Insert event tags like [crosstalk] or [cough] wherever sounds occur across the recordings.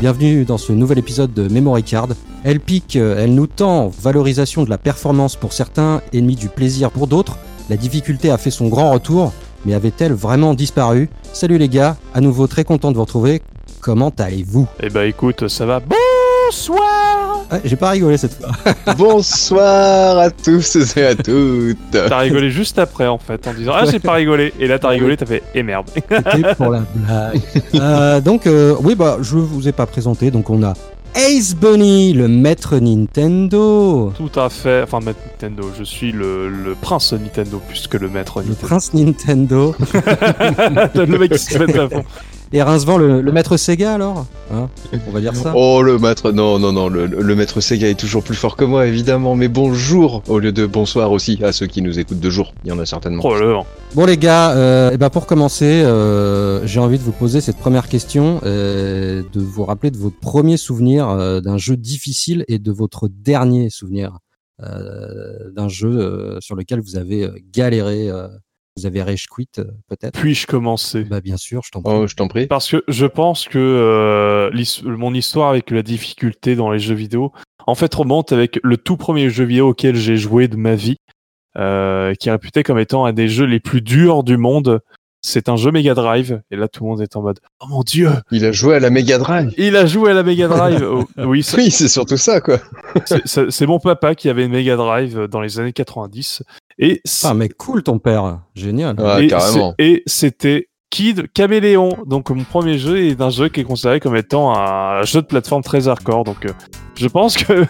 Bienvenue dans ce nouvel épisode de Memory Card. Elle pique, elle nous tend, valorisation de la performance pour certains, ennemi du plaisir pour d'autres. La difficulté a fait son grand retour, mais avait-elle vraiment disparu? Salut les gars, à nouveau très content de vous retrouver. Comment allez-vous? Eh bah écoute, ça va. Bonsoir ah, J'ai pas rigolé cette fois. [laughs] Bonsoir à tous et à toutes. T'as rigolé juste après en fait en disant ah j'ai pas rigolé et là t'as rigolé t'as fait eh merde. C'était [laughs] pour la blague. Euh, donc euh, oui bah je vous ai pas présenté donc on a Ace Bunny, le maître Nintendo. Tout à fait, enfin maître Nintendo, je suis le, prince Nintendo plus que le maître Nintendo. Le prince Nintendo. [laughs] le mec qui se met à fond. Et Rincevent, le, le maître Sega alors hein On va dire ça Oh, le maître, non, non, non, le, le, maître Sega est toujours plus fort que moi, évidemment, mais bonjour au lieu de bonsoir aussi à ceux qui nous écoutent de jour. Il y en a certainement. Oh, bon, les gars, euh, et ben pour commencer, euh, j'ai envie de vous poser cette première question, euh, de vous rappeler de votre premier souvenir euh, d'un jeu difficile et de votre dernier souvenir euh, d'un jeu sur lequel vous avez galéré vous avez rage quit euh, peut-être Puis-je commencer? Bah bien sûr, je t'en prie. Oh, je t'en prie. Parce que je pense que euh, mon histoire avec la difficulté dans les jeux vidéo, en fait, remonte avec le tout premier jeu vidéo auquel j'ai joué de ma vie, euh, qui est réputé comme étant un des jeux les plus durs du monde. C'est un jeu Mega Drive, et là tout le monde est en mode Oh mon dieu Il a joué à la Mega Drive Il a joué à la Mega Drive oh, [laughs] Oui, oui c'est surtout ça, quoi C'est mon papa qui avait une Mega Drive dans les années 90, et ah, mais cool ton père, génial. et c'était Kid Caméléon. Donc mon premier jeu est un jeu qui est considéré comme étant un jeu de plateforme très hardcore. Donc euh, je pense que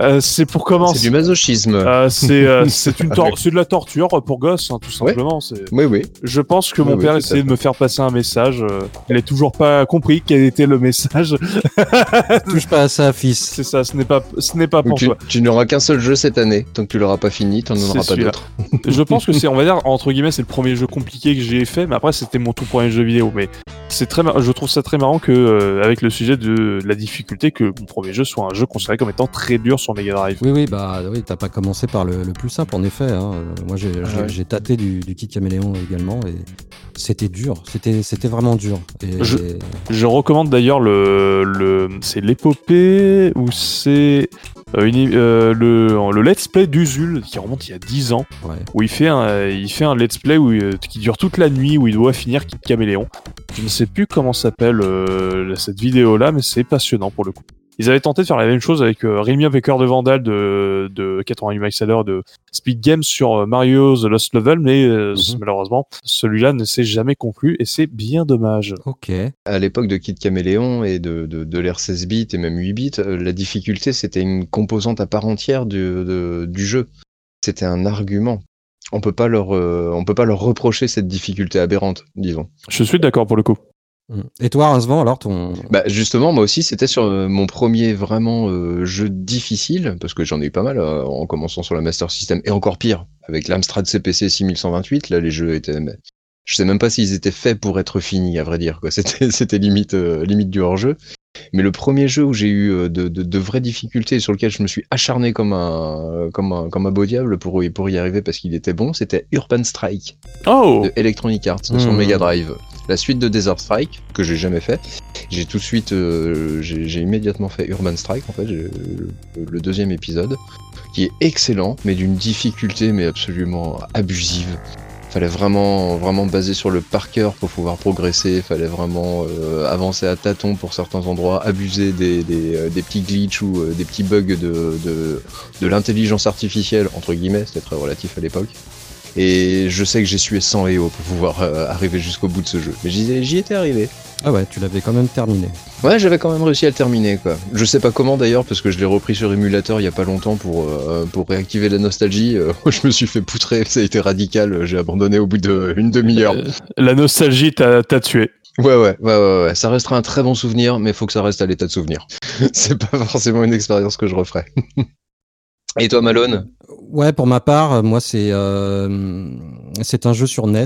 euh, c'est pour commencer. C'est du masochisme. Euh, c'est euh, [laughs] c'est une c'est de la torture pour gosses, hein, tout simplement. Oui, oui. Je pense que mon père essayait de me faire passer un message. il a toujours pas compris quel était le message. [laughs] Touche pas à ça, fils. C'est ça. Ce n'est pas ce n'est pas pour tu, toi. Tu n'auras qu'un seul jeu cette année. Tant que tu l'auras pas fini, tu n'en auras pas d'autres. [laughs] je pense que c'est, on va dire entre guillemets, c'est le premier jeu compliqué que j'ai fait. Mais après, c'était mon tout premier jeu vidéo. Mais c'est très, je trouve ça très marrant que avec le sujet de la difficulté, que mon premier jeu soit un jeu considéré comme étant très dur sur Mega Drive. Oui, oui, bah oui, t'as pas commencé par le, plus simple, en effet. Hein. Moi, ah j'ai tâté du, du Kit Caméléon également et c'était dur. C'était vraiment dur. Et, je, je, recommande d'ailleurs le, le c'est l'épopée ou c'est euh, euh, le, le, let's play d'Usul qui remonte il y a 10 ans où il fait un il fait un let's play où, euh, qui dure toute la nuit où il doit finir Kit Caméléon. Je ne sais plus comment s'appelle cette vidéo là mais c'est passionnant pour le coup. Ils avaient tenté de faire la même chose avec euh, Rémi Baker de Vandal de, de 88 miles de Speed Games sur euh, Mario The Lost Level, mais euh, mhm. malheureusement, celui-là ne s'est jamais conclu et c'est bien dommage. Ok. À l'époque de Kid Caméléon et de, de, de l'ère 16 bits et même 8 bits, la difficulté c'était une composante à part entière du, du jeu. C'était un argument on peut pas leur on peut pas leur reprocher cette difficulté aberrante, disons. Je suis d'accord pour le coup. Et toi, Rincevent, alors ton. Bah justement, moi aussi, c'était sur euh, mon premier vraiment euh, jeu difficile, parce que j'en ai eu pas mal euh, en commençant sur la Master System, et encore pire, avec l'Amstrad CPC 6128, là les jeux étaient. Je sais même pas s'ils étaient faits pour être finis, à vrai dire. Quoi. [laughs] C'était, c'était limite, limite du hors-jeu. Mais le premier jeu où j'ai eu de, de, de, vraies difficultés sur lequel je me suis acharné comme un, comme un, comme un beau diable pour, pour y arriver parce qu'il était bon, c'était Urban Strike oh de Electronic Arts sur hmm. Mega Drive la suite de Desert Strike, que j'ai jamais fait. J'ai tout de suite, euh, j'ai immédiatement fait Urban Strike, en fait, le, deuxième épisode, qui est excellent, mais d'une difficulté mais absolument abusive. Fallait vraiment, vraiment baser sur le par pour pouvoir progresser. Fallait vraiment euh, avancer à tâtons pour certains endroits, abuser des, des, euh, petits glitches ou des petits bugs de, de, de l'intelligence artificielle entre guillemets. C'était très relatif à l'époque. Et je sais que j'ai sué 100 EO pour pouvoir euh, arriver jusqu'au bout de ce jeu. Mais j'y étais arrivé. Ah ouais, tu l'avais quand même terminé. Ouais, j'avais quand même réussi à le terminer, quoi. Je sais pas comment d'ailleurs, parce que je l'ai repris sur émulateur il y a pas longtemps pour, euh, pour réactiver la nostalgie. Euh, [laughs] je me suis fait poutrer, ça a été radical, j'ai abandonné au bout d'une demi-heure. la nostalgie t'a tué. Ouais, ouais, ouais, ouais, ouais, ça restera un très bon souvenir, mais faut que ça reste à l'état de souvenir. [laughs] C'est pas forcément une expérience que je referai. [laughs] Et toi, Malone? Ouais, pour ma part, moi, c'est euh, c'est un jeu sur NES.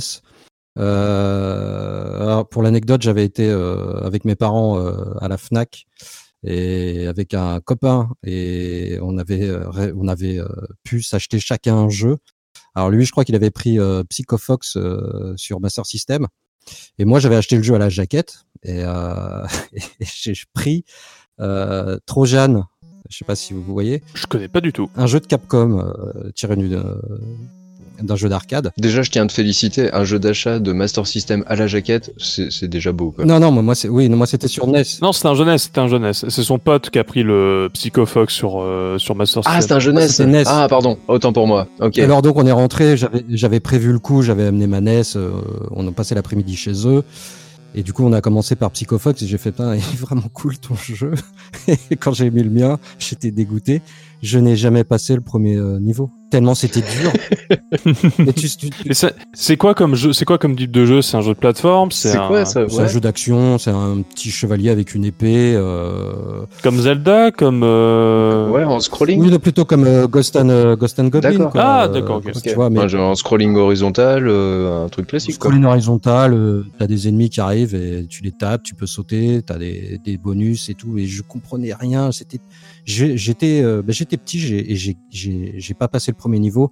Euh, alors pour l'anecdote, j'avais été euh, avec mes parents euh, à la Fnac et avec un copain et on avait euh, on avait pu s'acheter chacun un jeu. Alors lui, je crois qu'il avait pris Psychofox sur Master System Et moi, j'avais acheté le jeu à la jaquette et, euh, [laughs] j'ai pris euh, Trojan. Je sais pas si vous voyez. Je connais pas du tout. Un jeu de Capcom euh, tiré d'une d'un jeu d'arcade. Déjà, je tiens à te féliciter. Un jeu d'achat de Master System à la jaquette, c'est déjà beau. Quoi. Non, non, moi, c'est oui, non, moi c'était sur NES. Non, c'était un jeunesse, c'était un jeunesse. C'est son pote qui a pris le Psycho Fox sur euh, sur Master ah, System. Ah, c'est un jeunesse. NES. Ah, pardon. Autant pour moi. Ok. Alors donc on est rentré. J'avais j'avais prévu le coup. J'avais amené ma NES. Euh, on a passé l'après-midi chez eux. Et du coup, on a commencé par Psycho Fox et j'ai fait, [laughs] il est vraiment cool ton jeu. [laughs] et quand j'ai mis le mien, j'étais dégoûté. Je n'ai jamais passé le premier euh, niveau tellement c'était dur. [laughs] c'est quoi comme jeu C'est quoi comme type de jeu? C'est un jeu de plateforme? C'est quoi ça? C'est un jeu d'action. C'est un petit chevalier avec une épée. Euh... Comme Zelda, comme euh... ouais en scrolling. Oui, plutôt comme euh, Ghost and euh, Ghost and Goblin. Ah d'accord. Okay. Tu vois, mais... un jeu en scrolling horizontal, un truc classique. Scrolling horizontal. t'as des ennemis qui arrivent et tu les tapes, tu peux sauter, t'as des, des bonus et tout. Et je comprenais rien. C'était j'étais ben, j'étais petit et j'ai pas passé le premier niveau.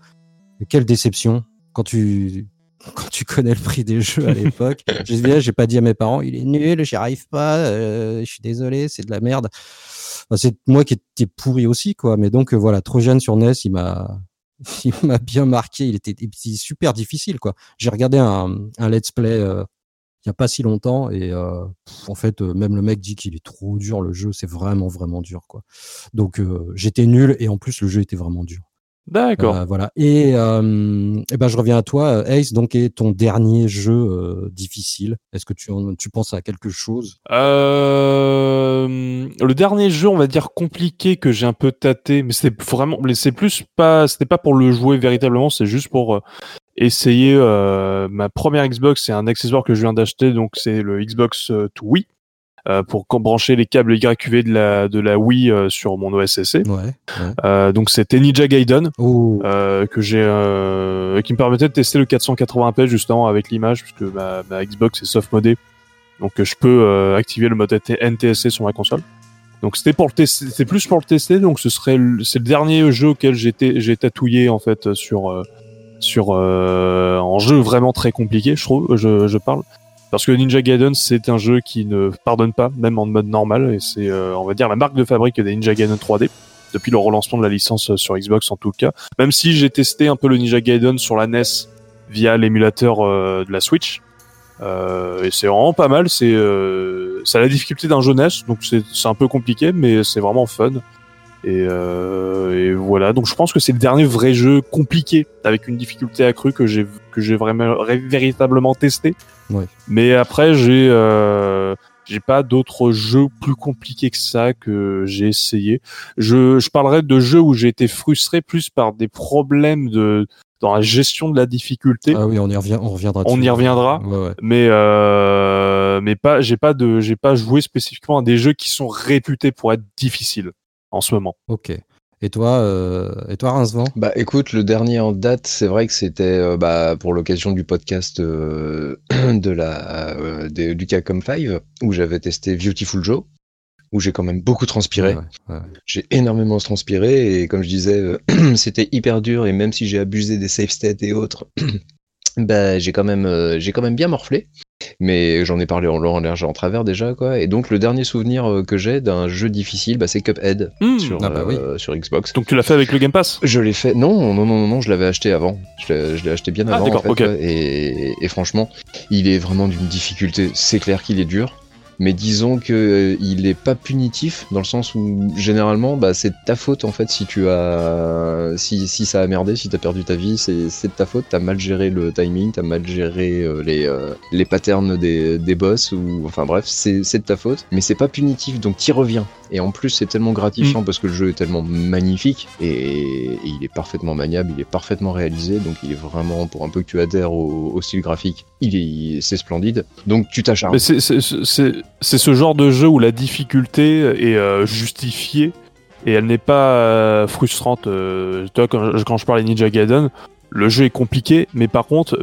Quelle déception quand tu quand tu connais le prix des jeux à l'époque. [laughs] j'ai pas dit à mes parents, il est nul, j'y arrive pas, euh, je suis désolé, c'est de la merde. c'est moi qui étais pourri aussi, quoi. Mais donc voilà, trop jeune sur NES, il m'a [laughs] il m'a bien marqué. Il était, super difficile, quoi. J'ai regardé un, un let's play il y a pas si longtemps et euh, en fait euh, même le mec dit qu'il est trop dur le jeu c'est vraiment vraiment dur quoi donc euh, j'étais nul et en plus le jeu était vraiment dur D'accord. voilà. Et, et, ben je reviens à toi, Ace. Donc, est ton dernier jeu difficile Est-ce que tu, tu penses à quelque chose? Le dernier jeu, on va dire compliqué que j'ai un peu tâté, mais c'est vraiment, c'est plus pas, c'était pas pour le jouer véritablement, c'est juste pour essayer euh, ma première Xbox, c'est un accessoire que je viens d'acheter, donc c'est le Xbox euh, to Wii. Euh, pour brancher les câbles YQV de la de la Wii euh, sur mon OSSC. Ouais, Euh, donc c'était Ninja Gaiden euh, que j'ai qui me permettait de tester le 480p justement avec l'image puisque ma, ma, Xbox est soft modée. Donc je peux activer le mode NTSC sur ma console. Donc c'était pour le tester, c'était plus pour le tester. Donc ce serait c'est le dernier jeu auquel j'ai j'ai tatouillé en fait sur sur euh, un jeu vraiment très compliqué, je trouve. Je, je parle parce que Ninja Gaiden c'est un jeu qui ne pardonne pas, même en mode normal, et c'est euh, on va dire la marque de fabrique des Ninja Gaiden 3D depuis le relancement de la licence sur Xbox en tout cas. Même si j'ai testé un peu le Ninja Gaiden sur la NES via l'émulateur euh, de la Switch. Euh, et c'est vraiment pas mal. C'est euh, ça la difficulté d'un jeunesse, donc c'est un peu compliqué, mais c'est vraiment fun. Et, euh, et, voilà, donc je pense que c'est le dernier vrai jeu compliqué avec une difficulté accrue que j'ai que j'ai vraiment véritablement testé. Ouais. Mais après j'ai euh, j'ai pas d'autres jeux plus compliqués que ça que j'ai essayé. Je je parlerai de jeux où j'ai été frustré plus par des problèmes de dans la gestion de la difficulté. Ah oui, on y revient, on reviendra. On y reviendra. Ouais, ouais. Mais euh, mais pas, j'ai pas de, j'ai pas joué spécifiquement à des jeux qui sont réputés pour être difficiles en ce moment. Ok. Et toi, euh, et toi, Rincevent? Bah, écoute, le dernier en date, c'est vrai que c'était euh, bah, pour l'occasion du podcast euh, [clears throat] de la euh, de, du Capcom 5 où j'avais testé Beautiful Joe, où j'ai quand même beaucoup transpiré. Ouais, ouais. J'ai énormément transpiré et comme je disais, euh, [clears throat] c'était hyper dur et même si j'ai abusé des save states et autres, [clears throat] bah, j'ai quand même euh, j'ai quand même bien morflé. Mais j'en ai parlé en long, en large, en travers déjà, quoi. Et donc, le dernier souvenir euh, que j'ai d'un jeu difficile, bah, c'est Cuphead Mmh. sur, Ah bah oui. euh, sur Xbox. Donc tu l'as fait avec le Game Pass? Je l'ai fait. Non, non, non, non, je l'avais acheté avant. Je l'ai acheté bien Ah, avant. en fait, et franchement, il est vraiment d'une difficulté. C'est clair qu'il est dur. Mais disons que euh, il est pas punitif dans le sens où généralement bah, c'est de ta faute en fait si tu as si, si ça a merdé si t'as perdu ta vie c'est de ta faute. T'as mal géré le timing t'as mal géré euh, les euh, les patterns des, des boss ou enfin bref c'est de ta faute. Mais c'est pas punitif donc t'y reviens. Et en plus c'est tellement gratifiant Mm. parce que le jeu est tellement magnifique et, et il est parfaitement maniable il est parfaitement réalisé donc il est vraiment pour un peu que tu adhères au, au style graphique il est c'est splendide. Donc tu t'acharnes. C'est- c'est ce genre de jeu où la difficulté est euh, justifiée et elle n'est pas euh, frustrante. Euh, quand, je- quand je parlais Ninja Gaiden, le jeu est compliqué, mais par contre,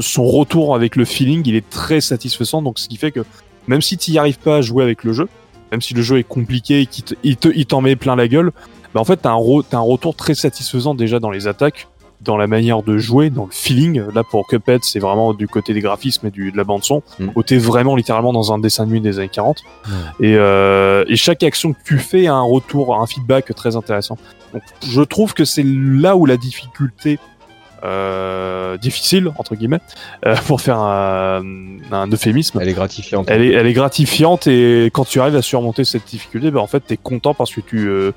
son retour avec le feeling, il est très satisfaisant. Donc, ce qui fait que même si tu n'y arrives pas à jouer avec le jeu, même si le jeu est compliqué et qu'il te- il te- il t'en met plein la gueule, bah en fait, t'as t'as un retour très satisfaisant déjà dans les attaques. Dans la manière de jouer, dans le feeling. Là, pour Cuphead, c'est vraiment du côté des graphismes et du, de la bande son. Mm. Où t'es vraiment littéralement dans un dessin animé des années 40. Et, euh, et chaque action que tu fais a un retour, un feedback très intéressant. Donc, je trouve que c'est là où la difficulté euh, difficile entre guillemets euh, [laughs] pour faire un, un euphémisme Elle est gratifiante. elle est, elle est gratifiante et quand tu arrives à surmonter cette difficulté, bah en fait, t'es content parce que tu. euh,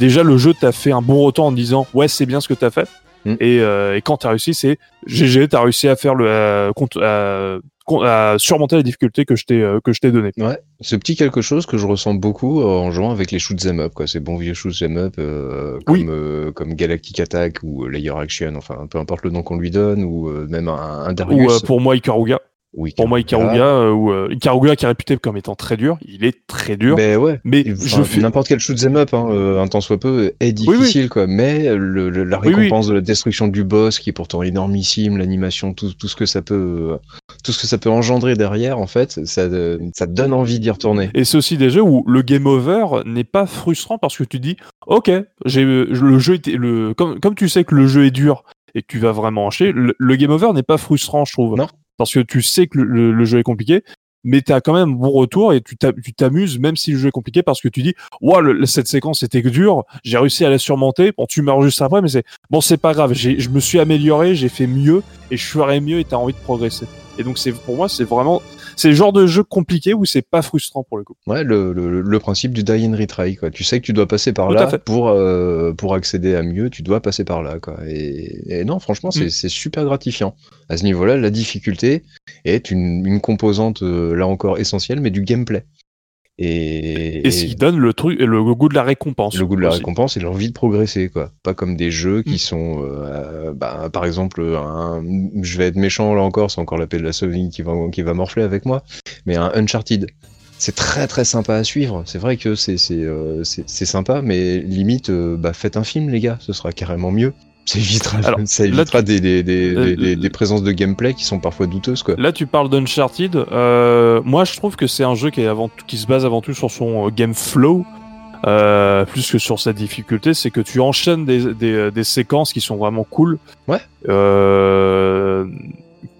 déjà, le jeu t'a fait un bon retour en disant ouais, c'est bien ce que t'as fait. Mm. Et, euh, et quand t'as réussi, c'est GG, t'as réussi à faire le. à à- surmonter la difficulté que je t'ai euh, que je t'ai donné. Ouais, ce petit quelque chose que je ressens beaucoup euh, en jouant avec les shoot 'em up, quoi. Ces bons vieux shoot 'em up euh, comme, Oui. euh, comme Galactic Attack ou Layer Action, enfin peu importe le nom qu'on lui donne, ou euh, même un, un Darius. Ou euh, pour moi, Ikaruga. Oui, Pour moi, Ikaruga. Euh, ou euh, Ikaruga qui est réputé comme étant très dur, il est très dur. Ben ouais. mais je fais. N'importe quel shoot 'em up, hein, euh, un tant soit peu, est oui. difficile, quoi. Mais le, le- la récompense de la destruction du boss, qui est pourtant énormissime, l'animation, tout, tout ce que ça peut, tout ce que ça peut engendrer derrière, en fait, ça, ça donne envie d'y retourner. Et c'est aussi des jeux où le game over n'est pas frustrant parce que tu dis, ok, j'ai le jeu était le comme comme tu sais que le jeu est dur et que tu vas vraiment enchaîner, le, le game over n'est pas frustrant, je trouve. Non. Parce que tu sais que le, jeu est compliqué, mais tu as quand même un bon retour et tu t'a- tu t'amuses même si le jeu est compliqué parce que tu dis, ouais, le- cette séquence était dure, j'ai réussi à la surmonter. Bon, tu meurs juste après, mais c'est bon, c'est pas grave. Je me suis amélioré, j'ai fait mieux et je ferai mieux et t'as envie de progresser. Et donc c'est pour moi, c'est vraiment c'est le genre de jeu compliqué où c'est pas frustrant pour le coup. Ouais, le, le, le principe du die and retry, quoi. Tu sais que tu dois passer par Tout là pour, euh, pour accéder à mieux, tu dois passer par là, quoi. Et, et non, franchement, c'est Mm. c'est super gratifiant. À ce niveau-là, la difficulté est une, une composante, euh, là encore, essentielle, mais du gameplay. Et, Et, ce qui donne le truc, le goût de la récompense. le goût de la aussi. récompense et l'envie de progresser, quoi. Pas comme des jeux qui Mm. sont, euh, bah, par exemple, un, je vais être méchant là encore, c'est encore l'appel de la Sony qui va, qui va morfler avec moi, mais un Uncharted. C'est très très sympa à suivre. C'est vrai que c'est c'est euh, sympa, mais limite, euh, bah faites un film les gars, ce sera carrément mieux. Ça évitera, Alors, ça là, évitera des, des, des, Euh, des, présences de gameplay qui sont parfois douteuses quoi. Là, tu parles d'Uncharted. Euh, moi, je trouve que c'est un jeu qui, est avant, qui se base avant tout sur son euh, game flow, euh, plus que sur sa difficulté. C'est que tu enchaînes des, séquences qui sont vraiment cool. Ouais. Euh,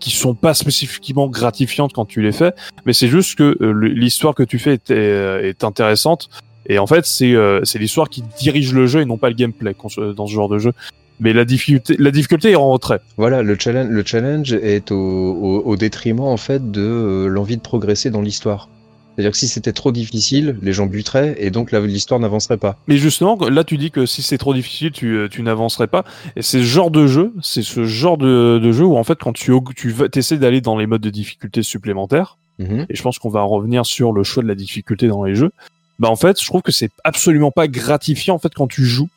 qui sont pas spécifiquement gratifiantes quand tu les fais, mais c'est juste que euh, l'histoire que tu fais est, est, est intéressante. Et en fait, c'est euh, l'histoire qui dirige le jeu et non pas le gameplay dans ce genre de jeu. Mais la difficulté, la difficulté est en retrait. Voilà, le challenge, le challenge est au, au, au détriment en fait de euh, l'envie de progresser dans l'histoire. C'est-à-dire que si c'était trop difficile, les gens buteraient et donc l'histoire n'avancerait pas. Mais justement, là, tu dis que si c'est trop difficile, tu, euh, tu n'avancerais pas. Et c'est ce genre de jeu, c'est ce genre de, de jeu où en fait, quand tu, tu essaies d'aller dans les modes de difficulté supplémentaires, Mhm. et je pense qu'on va en revenir sur le choix de la difficulté dans les jeux, bah en fait, je trouve que c'est absolument pas gratifiant en fait quand tu joues.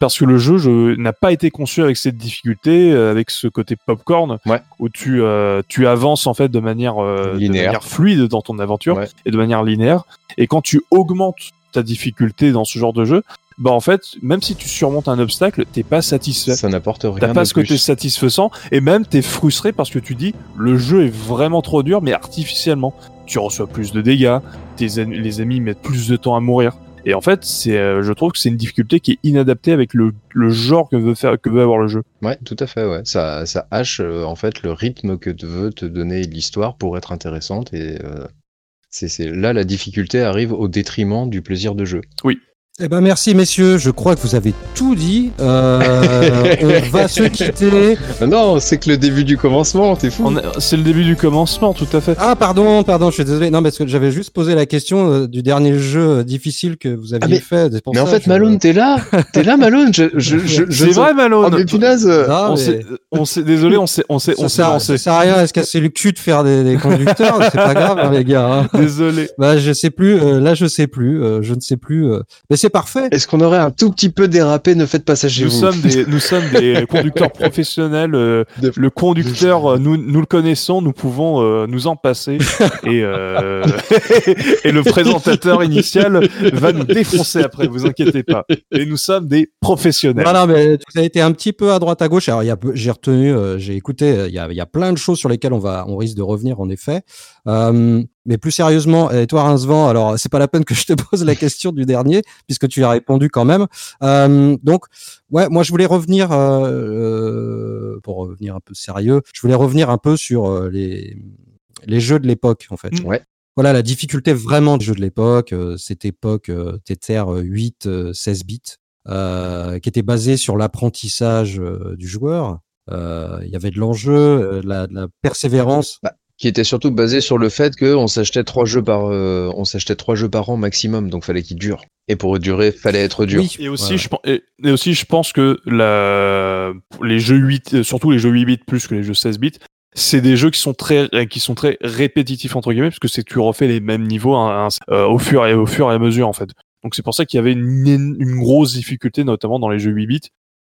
Parce que le jeu je- n'a pas été conçu avec cette difficulté, euh, avec ce côté popcorn, Ouais. où tu, euh, tu avances en fait de manière, euh, de Linéaire. manière fluide dans ton aventure Ouais. et de manière linéaire. Et quand tu augmentes ta difficulté dans ce genre de jeu, bah en fait, même si tu surmontes un obstacle, t'es pas satisfait. Ça n'apporte rien. T'as pas ce côté satisfaisant et même t'es frustré parce que tu dis le jeu est vraiment trop dur mais artificiellement. Tu reçois plus de dégâts, tes en- les ennemis mettent plus de temps à mourir. Et en fait, c'est, euh, je trouve que c'est une difficulté qui est inadaptée avec le, le genre que veut faire, que veut avoir le jeu. Ouais, tout à fait, ouais. Ça, ça hache euh, en fait le rythme que te veut te donner l'histoire pour être intéressante et euh, c'est c'est- là la difficulté arrive au détriment du plaisir de jeu. Eh ben merci messieurs, je crois que vous avez tout dit. Euh, on va se [laughs] quitter. Ah non, c'est que le début du commencement, t'es fou. On a- C'est le début du commencement, tout à fait. Ah pardon, pardon, je suis désolé. Non, parce que j'avais juste posé la question euh, du dernier jeu euh, difficile que vous aviez Ah, mais- fait. Mais en fait, je- Malone, t'es là, t'es là, Malone. Je, je, je, je C'est vrai, Malone. Oh mais punaise. Ah, on mais s'est, on s'est, désolé, on s'est, on s'est, on ça, s'est sert, lancé. ça sert à rien à se casser le cul de faire des, des conducteurs. c'est pas grave, hein, les gars. hein. [laughs] Désolé. Bah, je sais plus. euh, là, je sais plus. euh, je ne sais plus. euh. Mais c'est parfait. Est-ce qu'on aurait un tout petit peu dérapé Ne faites pas ça chez Nous vous. sommes des, [laughs] nous sommes des conducteurs professionnels. euh, De- le conducteur, euh, nous, nous le connaissons, nous pouvons euh, nous en passer. [laughs] Et, euh, [laughs] et le présentateur initial va nous défoncer après, vous inquiétez pas. Et nous sommes des professionnels. Non, mais ça a été un petit peu à droite à gauche. Alors, j'ai retenu, euh, j'ai écouté. Il y a, il y a plein de choses sur lesquelles on va, on risque de revenir en effet. Euh, Mais plus sérieusement, et toi Rincevent, alors c'est pas la peine que je te [laughs] pose la question du dernier puisque tu as répondu quand même. Euh, donc ouais, moi je voulais revenir euh, euh, pour revenir un peu sérieux, je voulais revenir un peu sur les les jeux de l'époque en fait. Mm. Ouais. Voilà la difficulté vraiment des jeux de l'époque, cette époque Tether 8 16 bits qui était basée sur l'apprentissage du joueur. Il y avait de l'enjeu, de, la, persévérance. Bah, qui était surtout basé sur le fait qu'on s'achetait trois jeux par euh, on s'achetait trois jeux par an maximum donc fallait qu'ils durent. Et pour durer fallait être dur. Et aussi je et, aussi je pense que la les jeux 8 euh, surtout les jeux 8 bits plus que les jeux 16 bits c'est des jeux qui sont très qui sont très répétitifs entre guillemets parce que c'est tu refais les mêmes niveaux hein, hein, euh, au fur et au fur et à mesure en fait. Donc c'est pour ça qu'il y avait une, une grosse difficulté notamment dans les jeux 8 bits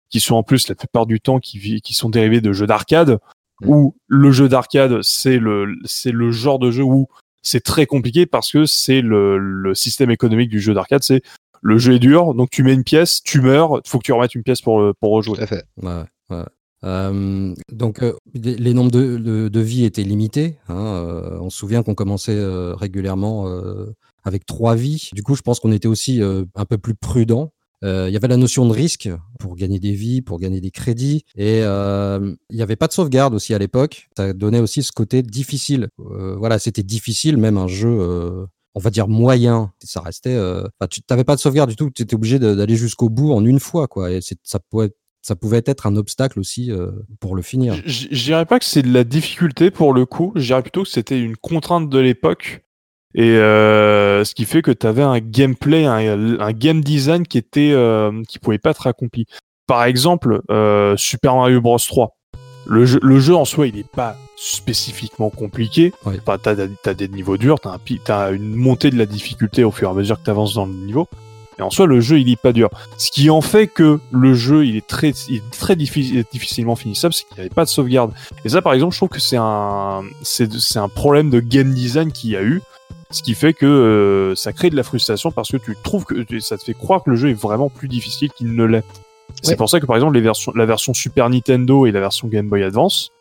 qui sont en plus la plupart du temps qui, qui sont dérivés de jeux d'arcade Mm. où le jeu d'arcade, c'est le, c'est le genre de jeu où c'est très compliqué parce que c'est le, le système économique du jeu d'arcade, c'est le jeu est dur, donc tu mets une pièce, tu meurs, faut que tu remettes une pièce pour, pour rejouer. Tout à fait. Ouais, ouais. Euh, donc euh, les nombres de, de, de, vies étaient limités. Hein, euh, on se souvient qu'on commençait régulièrement avec trois vies. Du coup, je pense qu'on était aussi un peu plus prudent. Euh, il y avait la notion de risque pour gagner des vies, pour gagner des crédits, et euh, il n'y avait pas de sauvegarde aussi à l'époque. Ça donnait aussi ce côté difficile. Euh, voilà, c'était difficile, même un jeu on va dire moyen. Ça restait. Euh... Tu n'avais pas de sauvegarde du tout. Tu étais obligé d'aller jusqu'au bout en une fois, quoi. Et ça pouvait, ça pouvait être un obstacle aussi euh, pour le finir. Je dirais pas que c'est de la difficulté pour le coup. Je dirais plutôt que c'était une contrainte de l'époque et euh, ce qui fait que tu avais un gameplay, un, un, game design qui était euh, qui pouvait pas être accompli. Par exemple, euh, Super Mario Bros 3. Le jeu, le jeu en soi, il est pas spécifiquement compliqué. Ouais. Enfin, t'as, as des niveaux durs, t'as, un, as une montée de la difficulté au fur et à mesure que t'avances dans le niveau. Et en soi, le jeu, il est pas dur. Ce qui en fait que le jeu, il est très, il est très difficile, difficilement finissable, c'est qu'il n'y avait pas de sauvegarde. Et ça, par exemple, je trouve que c'est un, c'est, c'est un problème de game design qu'il y a eu ce qui fait que euh, ça crée de la frustration parce que tu trouves que ça te fait croire que le jeu est vraiment plus difficile qu'il ne l'est. C'est pour ça que par exemple les versions, la version Super Nintendo et la version Game Boy Advance,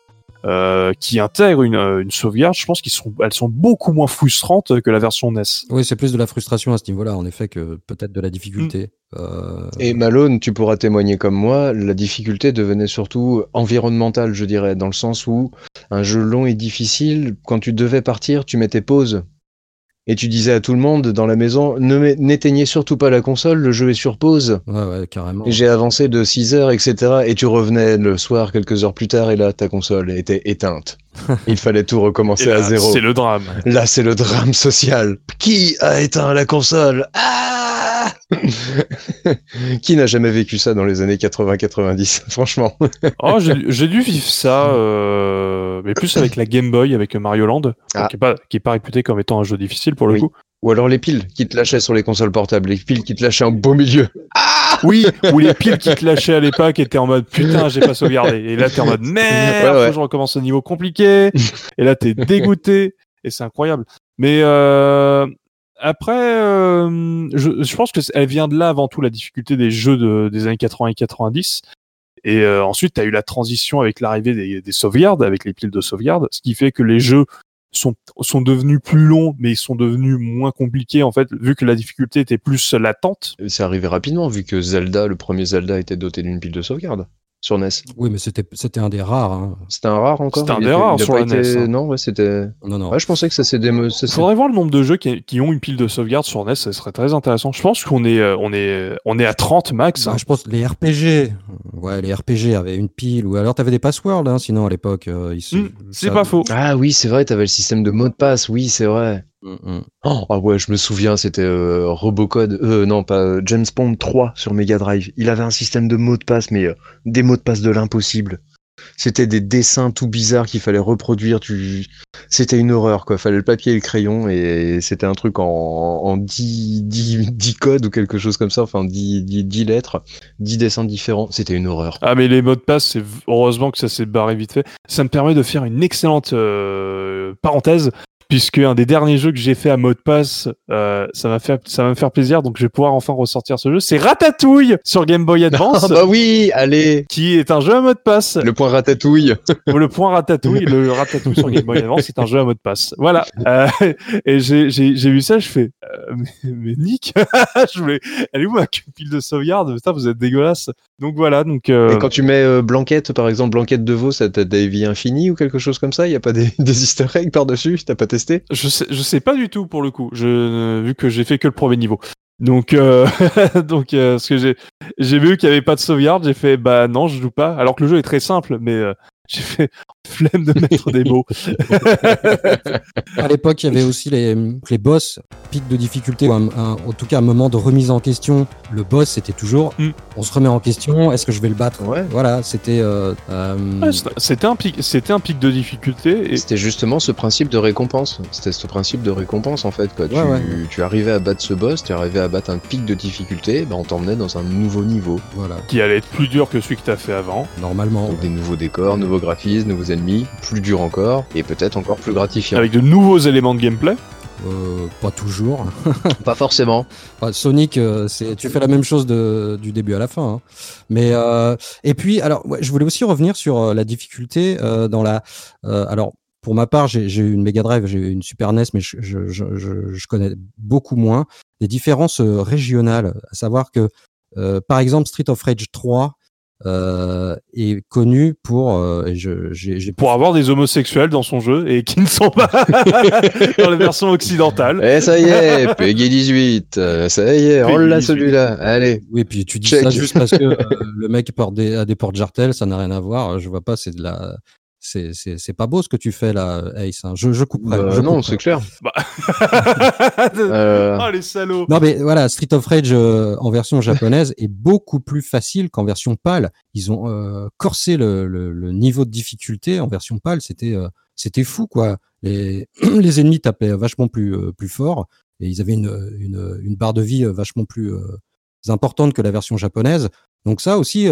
euh, qui intègrent une, euh, une sauvegarde, je pense qu'elles sont, elles sont beaucoup moins frustrantes que la version NES. Oui, c'est plus de la frustration à ce niveau-là, en effet, que peut-être de la difficulté. Mm. Euh... Et Malone, tu pourras témoigner comme moi, la difficulté devenait surtout environnementale, je dirais, dans le sens où un jeu long et difficile, quand tu devais partir, tu mettais pause et tu disais à tout le monde dans la maison ne n'éteignez surtout pas la console, le jeu est sur pause. Ouais, ouais, carrément. J'ai avancé de 6 heures, etc. Et tu revenais le soir, quelques heures plus tard, et là, ta console était éteinte. [laughs] Il fallait tout recommencer là, à zéro. C'est le drame. Là, c'est le drame social. Qui a éteint la console? Ah [laughs] Qui n'a jamais vécu ça dans les années 80-90 [laughs] Franchement? oh, j'ai dû vivre ça, euh, mais plus avec la Game Boy, avec Mario Land, ah. qui, est pas, réputé comme étant un jeu difficile pour le oui. coup. Ou alors les piles qui te lâchaient sur les consoles portables, les piles qui te lâchaient en beau milieu. Ah oui, ou les piles qui te lâchaient à l'époque étaient en mode putain, j'ai pas sauvegardé. Et là, t'es en mode merde, ouais, ouais. je recommence au niveau compliqué. Et là, t'es dégoûté. Et c'est incroyable. Mais euh, après, euh, je, pense que elle vient de là avant tout la difficulté des jeux de, des années 80 et 90. Et euh, ensuite, tu as eu la transition avec l'arrivée des, des sauvegardes, avec les piles de sauvegarde, ce qui fait que les jeux sont, sont devenus plus longs, mais ils sont devenus moins compliqués, en fait, vu que la difficulté était plus latente. C'est arrivé rapidement, vu que Zelda, le premier Zelda, était doté d'une pile de sauvegarde sur NES. Oui, mais c'était c'était un des rares. Hein. C'était un rare encore. C'était un des rares sur la été... NES. Hein. Non, ouais, c'était. Non, non. Ouais, je pensais que ça s'est démo. Il faudrait voir le nombre de jeux qui, qui, ont une pile de sauvegarde sur NES, ça serait très intéressant. Je pense qu'on est euh, on est on est à 30 max. Bah, hein. Je pense les RPG. Ouais, les RPG avaient une pile ou alors t'avais des passwords hein, sinon à l'époque. Euh, mmh, c'est ça... pas faux. Ah oui, c'est vrai, t'avais le système de mot de passe. Oui, c'est vrai. Mmh, mmh. Oh, ah ouais, je me souviens, c'était euh, Robocode, euh, non pas James Bond 3 sur Mega Drive. Il avait un système de mots de passe, mais euh, des mots de passe de l'impossible. C'était des dessins tout bizarres qu'il fallait reproduire. Tu... C'était une horreur, quoi. Fallait le papier et le crayon, et c'était un truc en, en 10, 10, 10 codes ou quelque chose comme ça, enfin 10, 10, 10 lettres, 10 dessins différents. C'était une horreur. Ah, mais les mots de passe, c'est heureusement que ça s'est barré vite fait. Ça me permet de faire une excellente euh, parenthèse puisque un des derniers jeux que j'ai fait à mode pass, euh, ça va faire ça va me faire plaisir, donc je vais pouvoir enfin ressortir ce jeu. C'est Ratatouille sur Game Boy [laughs] Advance. Ah bah oui, allez. Qui est un jeu à mode pass. Le point Ratatouille. le point Ratatouille, le Ratatouille sur Game Boy Advance, c'est un jeu à mode pass. Voilà. Euh, et j'ai j'ai j'ai vu ça, je fais euh, mais, mais Nick, [laughs] je voulais, elle est où ma pile de sauvegarde? Putain, vous êtes dégueulasse. Donc voilà, donc. Et quand tu mets Blanquette, par exemple, Blanquette de veau, ça t'a des vies infinies ou quelque chose comme ça? Il y a pas des, des Easter eggs par dessus T'as pas testé Je sais, je sais pas du tout pour le coup. Je vu que j'ai fait que le premier niveau. Donc, euh, [laughs] donc, euh, ce que j'ai, j'ai vu qu'il y avait pas de sauvegarde, j'ai fait bah non, je joue pas. Alors que le jeu est très simple, mais euh, [laughs] j'ai fait flemme de mettre des mots. [laughs] à l'époque, il y avait aussi les, les boss, pic de difficulté, ou en tout cas un moment de remise en question. Le boss, c'était toujours mm. on se remet en question, est-ce que je vais le battre? Ouais. Voilà, c'était. Euh, euh... c'était un pic, c'était un pic de difficulté. Et... C'était justement ce principe de récompense. C'était ce principe de récompense en fait. Quoi. tu, tu, arrivais à battre ce boss, tu arrivais à battre un pic de difficulté, bah, on t'emmenait dans un nouveau niveau. Voilà. Qui allait être plus dur que celui que tu as fait avant. Normalement. Des nouveaux décors, nouveaux graphismes, nouveaux ennemis, plus dur encore, et peut-être encore plus gratifiant. Avec de nouveaux éléments de gameplay euh, pas toujours. [laughs] pas forcément. Sonic, euh, c'est tu fais la même chose de, du début à la fin. Hein. Mais euh, et puis alors, ouais, je voulais aussi revenir sur euh, la difficulté euh, dans la. alors pour ma part, j'ai eu une Mega Drive, j'ai eu une Super NES, mais je, je, je, je, connais beaucoup moins les différences régionales. À savoir que par exemple Street of Rage 3 euh, est connu pour euh, je, pour avoir des homosexuels dans son jeu et qui ne sont pas [laughs] dans la version occidentale. Et eh, ça y est, Peggy 18, euh, ça y est, on l'a celui-là. Allez. Oui, puis tu dis ça juste parce que euh, le mec porte des, a des portes jartel, ça n'a rien à voir. Je vois pas, c'est de la c'est, c'est, c'est pas beau ce que tu fais là, Ace. Hein. Je, je couperai. Bah, je non, c'est clair. Bah... [laughs] [laughs] euh... Oh les salauds. Non mais voilà, Street of Rage euh, en version japonaise est beaucoup plus facile qu'en version PAL. Ils ont euh, corsé le, le, le, niveau de difficulté en version PAL. C'était euh, c'était fou quoi. Les, [clears throat] les ennemis tapaient vachement plus euh, plus fort et ils avaient une, une, une barre de vie vachement plus importante que la version japonaise. Donc ça aussi,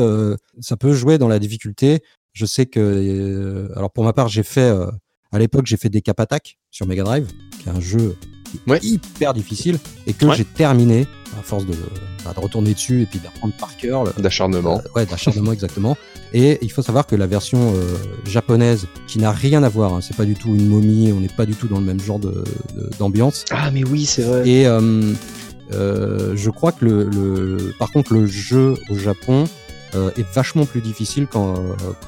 ça peut jouer dans la difficulté. Je sais que, euh, alors pour ma part, j'ai fait, euh, à l'époque, j'ai fait des Cap Attack sur Mega Drive, qui est un jeu hyper difficile et que j'ai terminé à force de, bah, de, retourner dessus et puis d'apprendre par cœur. D'acharnement. Euh, ouais, d'acharnement exactement. Et il faut savoir que la version japonaise, qui n'a rien à voir, hein, c'est pas du tout une momie, on n'est pas du tout dans le même genre d'ambiance. De, ah mais oui, c'est vrai. Et je crois que le, le, par contre, le jeu au Japon euh, est vachement plus difficile quand,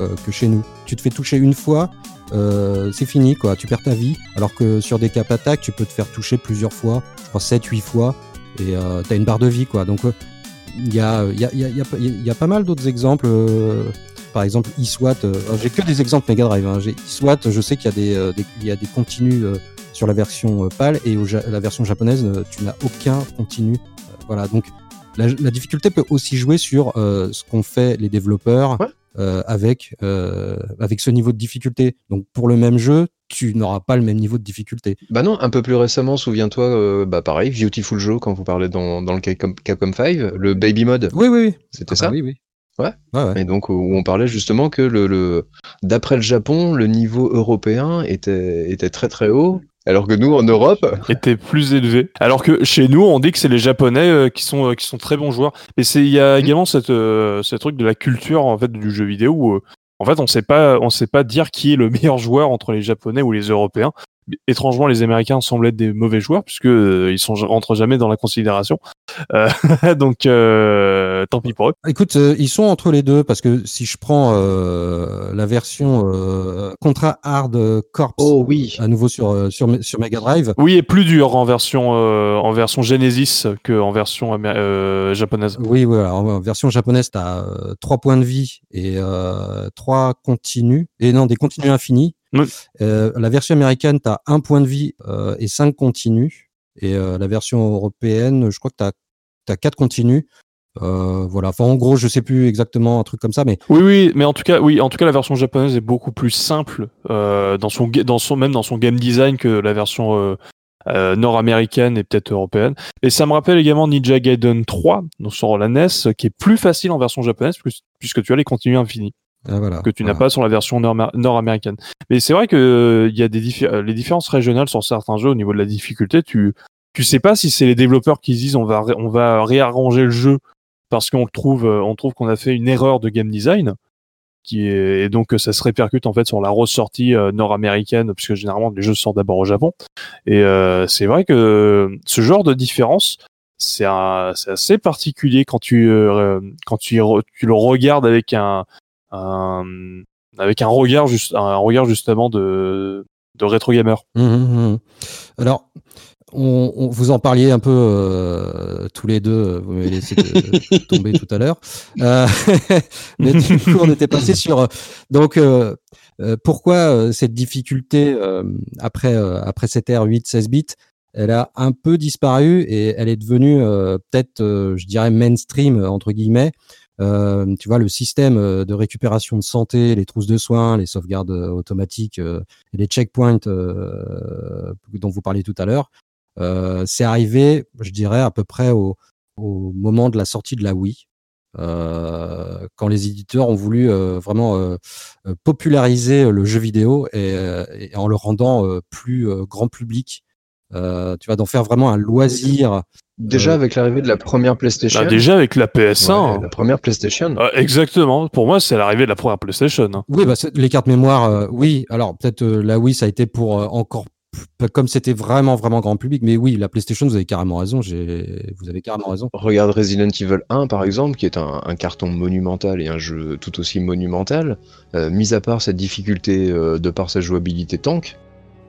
euh, que chez nous. Tu te fais toucher une fois, euh, c'est fini, quoi. Tu perds ta vie. Alors que sur des cap attaques, tu peux te faire toucher plusieurs fois, je crois 7, 8 fois, et euh, t'as une barre de vie, quoi. Donc, il y, a, y, a, y, a, y, a, pas mal d'autres exemples. par exemple, eSWAT, j'ai que des exemples Mega Drive. Hein. eSWAT, je sais qu'il y a des, des, des continus sur la version PAL et la version japonaise, tu n'as aucun continu. voilà, donc la, la, difficulté peut aussi jouer sur euh, ce qu'ont fait les développeurs euh, avec euh, avec ce niveau de difficulté. Donc pour le même jeu, tu n'auras pas le même niveau de difficulté. Bah non, un peu plus récemment, souviens-toi, bah pareil, Beautiful Joe quand vous parlez dans, dans le Capcom, Capcom 5, le Baby Mode. Oui, oui, oui. C'était ah ça. Bah oui, oui. Ouais. ouais, ouais. Et donc où on parlait justement que le, le d'après le Japon, le niveau européen était était très très haut alors que nous, en Europe, était plus élevé. Alors que chez nous, on dit que c'est les Japonais euh, qui sont euh, qui sont très bons joueurs. Et c'est il y a mmh. également cette euh, ce truc de la culture en fait du jeu vidéo où en fait on sait pas on sait pas dire qui est le [laughs] meilleur joueur entre les Japonais ou les Européens étrangement, les Américains semblent être des mauvais joueurs puisque euh, ils sont rentrent jamais dans la considération. Euh, [laughs] donc, euh, tant pis pour eux. Écoute, ils sont entre les deux parce que si je prends la version Contra Hard Corps, oh oui, à nouveau sur sur sur Mega Drive. Oui, et plus dur en version en version Genesis que en version japonaise. Oui, voilà. En version japonaise, tu as 3 points de vie et 3 continus et non des continus euh, la version américaine, tu as un point de vie euh, et cinq continus. Et euh, la version européenne, je crois que tu as, as quatre continus. Euh, voilà. Enfin, en gros, je sais plus exactement un truc comme ça, mais oui, oui, mais en tout cas, oui, en tout cas, la version japonaise est beaucoup plus simple euh, dans son, dans son, même dans son game design que la version euh, nord-américaine et peut-être européenne. Et ça me rappelle également Ninja Gaiden 3, donc sur la NES, qui est plus facile en version japonaise puisque tu as les contenus infinis. Ah, que tu n'as pas sur la version nord-américaine. Mais c'est vrai que il y a des les différences régionales sur certains jeux au niveau de la difficulté. Tu tu sais pas si c'est les développeurs qui disent on va on va réarranger le jeu parce qu'on trouve on trouve qu'on a fait une erreur de game design qui est, et donc ça se répercute en fait sur la ressortie euh, nord-américaine puisque généralement les jeux sortent d'abord au Japon et euh, c'est vrai que ce genre de différence c'est assez particulier quand tu euh, quand tu, tu le regardes avec un avec un regard juste un regard justement de de rétro gamer. Mmh, mmh, mmh. Alors on, vous en parliez un peu euh, tous les deux, vous m'avez laissé [laughs] tomber tout à l'heure. Euh, [laughs] mais du coup, on était passé sur donc euh, pourquoi cette difficulté après après cette ère 8 16 bits, elle a un peu disparu et elle est devenue peut-être, je dirais mainstream entre guillemets. Tu vois le système de récupération de santé, les trousses de soins, les sauvegardes automatiques et les checkpoints dont vous parliez tout à l'heure. Euh, c'est arrivé, je dirais, à peu près au, moment de la sortie de la Wii. Euh, quand les éditeurs ont voulu euh, vraiment populariser le jeu vidéo et, en le rendant plus grand public. tu vas d'en faire vraiment un loisir. Déjà avec l'arrivée de la première PlayStation. Bah, déjà avec la PS1. la première PlayStation. exactement. Pour moi, c'est l'arrivée de la première PlayStation. Hein. Oui, bah, les cartes mémoire, oui. Alors peut-être la Wii, ça a été pour encore comme c'était vraiment vraiment grand public mais oui la PlayStation vous avez carrément raison j'ai vous avez carrément raison regarde Resident Evil 1 par exemple qui est un, carton monumental et un jeu tout aussi monumental euh, mis à part cette difficulté euh, de par sa jouabilité tank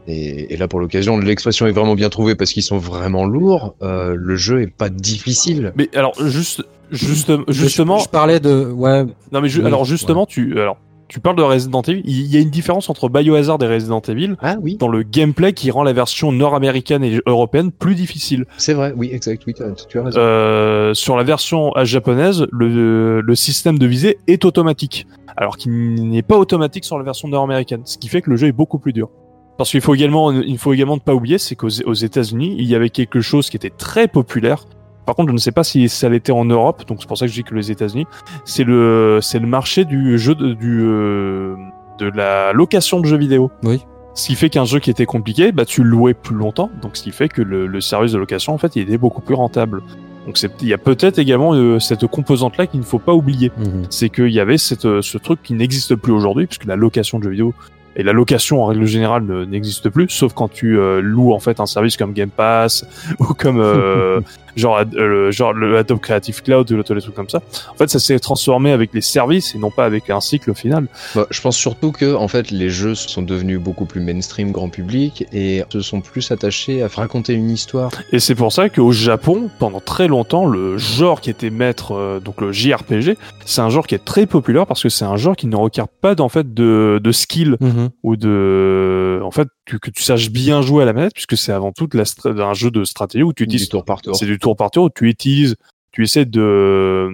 et, là pour l'occasion l'expression est vraiment bien trouvée parce qu'ils sont vraiment lourds euh, le jeu est pas difficile mais alors juste juste justement je, parlais de ouais non mais alors justement tu alors tu parles de Resident Evil, il y a une différence entre Biohazard et Resident Evil ah, oui. dans le gameplay qui rend la version nord-américaine et européenne plus difficile. C'est vrai, oui, exact, oui, tu as raison. Euh, sur la version japonaise, le, le système de visée est automatique, alors qu'il n'est pas automatique sur la version nord-américaine, ce qui fait que le jeu est beaucoup plus dur. Parce qu'il faut également, il faut également ne pas oublier, c'est qu'aux États-Unis, il y avait quelque chose qui était très populaire, par contre, je ne sais pas si ça l'était en Europe, donc c'est pour ça que je dis que les États-Unis, c'est le c'est le marché du jeu de, du euh, de la location de jeux vidéo. Oui. Ce qui fait qu'un jeu qui était compliqué, bah tu le louais plus longtemps, donc ce qui fait que le, le service de location en fait, il était beaucoup plus rentable. Donc il y a peut-être également euh, cette composante là qu'il ne faut pas oublier, mhm. c'est qu'il y avait cette, euh, ce truc qui n'existe plus aujourd'hui, puisque la location de jeux vidéo et la location en règle générale n'existe plus, sauf quand tu loues en fait un service comme Game Pass [laughs] ou comme [laughs] genre, euh, genre le Adobe Creative Cloud ou les trucs comme ça. En fait, ça s'est transformé avec les services et non pas avec un cycle au final. Bah, je pense surtout que en fait, les jeux sont devenus beaucoup plus mainstream, grand public, et se sont plus attachés à raconter une histoire. Et c'est pour ça qu'au Japon, pendant très longtemps, le genre qui était maître, euh, donc le JRPG, c'est un genre qui est très populaire parce que c'est un genre qui ne requiert pas d'en fait de, de skill mm-hmm. ou de, en fait, que tu saches bien jouer à la manette puisque c'est avant tout un jeu de stratégie où tu utilises tour par tour. C'est du tour par tour où tu utilises, tu essaies de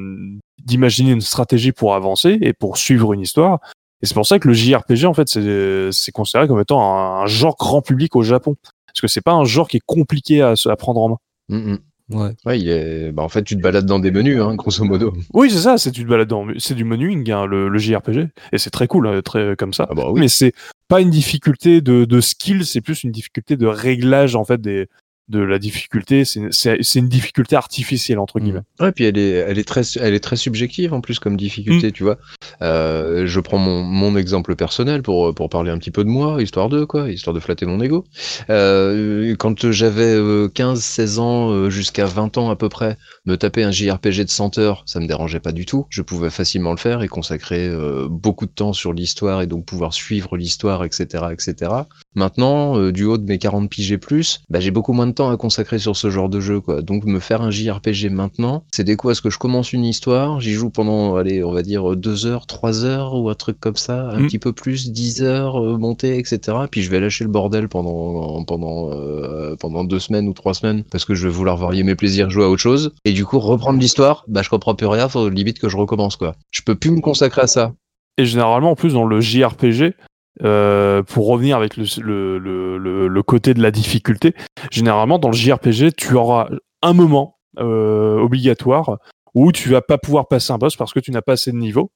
d'imaginer une stratégie pour avancer et pour suivre une histoire. Et c'est pour ça que le JRPG en fait c'est considéré comme étant un, genre grand public au Japon parce que c'est pas un genre qui est compliqué à, à prendre en main. Mm, mm. Ouais. ouais il est... bah, en fait, tu te balades dans des menus, hein, grosso modo. Oui, c'est ça, c'est tu te balades dans, c'est du menuing, hein, le, le, JRPG, et c'est très cool, hein, très comme ça. Ah bah oui. Mais c'est pas une difficulté de, de skill, c'est plus une difficulté de réglage en fait des, de la difficulté. C'est une difficulté artificielle entre guillemets. Mmh. Ouais, puis elle est, elle est très, elle est très subjective en plus comme difficulté, mmh. tu vois. Euh, je prends mon, mon, exemple personnel pour pour parler un petit peu de moi, histoire de quoi, histoire de flatter mon ego. Euh, quand j'avais 15-16 euh, ans euh, jusqu'à 20 ans à peu près, me taper un JRPG de 100 heures, ça me dérangeait pas du tout. Je pouvais facilement le faire et consacrer euh, beaucoup de temps sur l'histoire et donc pouvoir suivre l'histoire, etc., etc. Maintenant, du haut de mes 40 piges plus, bah, j'ai beaucoup moins de à consacrer sur ce genre de jeu, quoi. Donc me faire un JRPG maintenant, c'est des quoi Est-ce que je commence une histoire, j'y joue pendant, allez, on va dire deux heures, trois heures ou un truc comme ça, un mm. petit peu plus, 10 heures euh, montée, etc. Puis je vais lâcher le bordel pendant pendant euh, pendant deux semaines ou trois semaines parce que je vais vouloir varier mes plaisirs, jouer à autre chose. Et du coup reprendre l'histoire, bah je comprends plus rien, faut limite que je recommence quoi. Je peux plus me consacrer à ça. Et généralement en plus dans le JRPG, euh, pour revenir avec le, le, le, le, côté de la difficulté, généralement dans le JRPG, tu auras un moment euh, obligatoire où tu vas pas pouvoir passer un boss parce que tu n'as pas assez de niveau.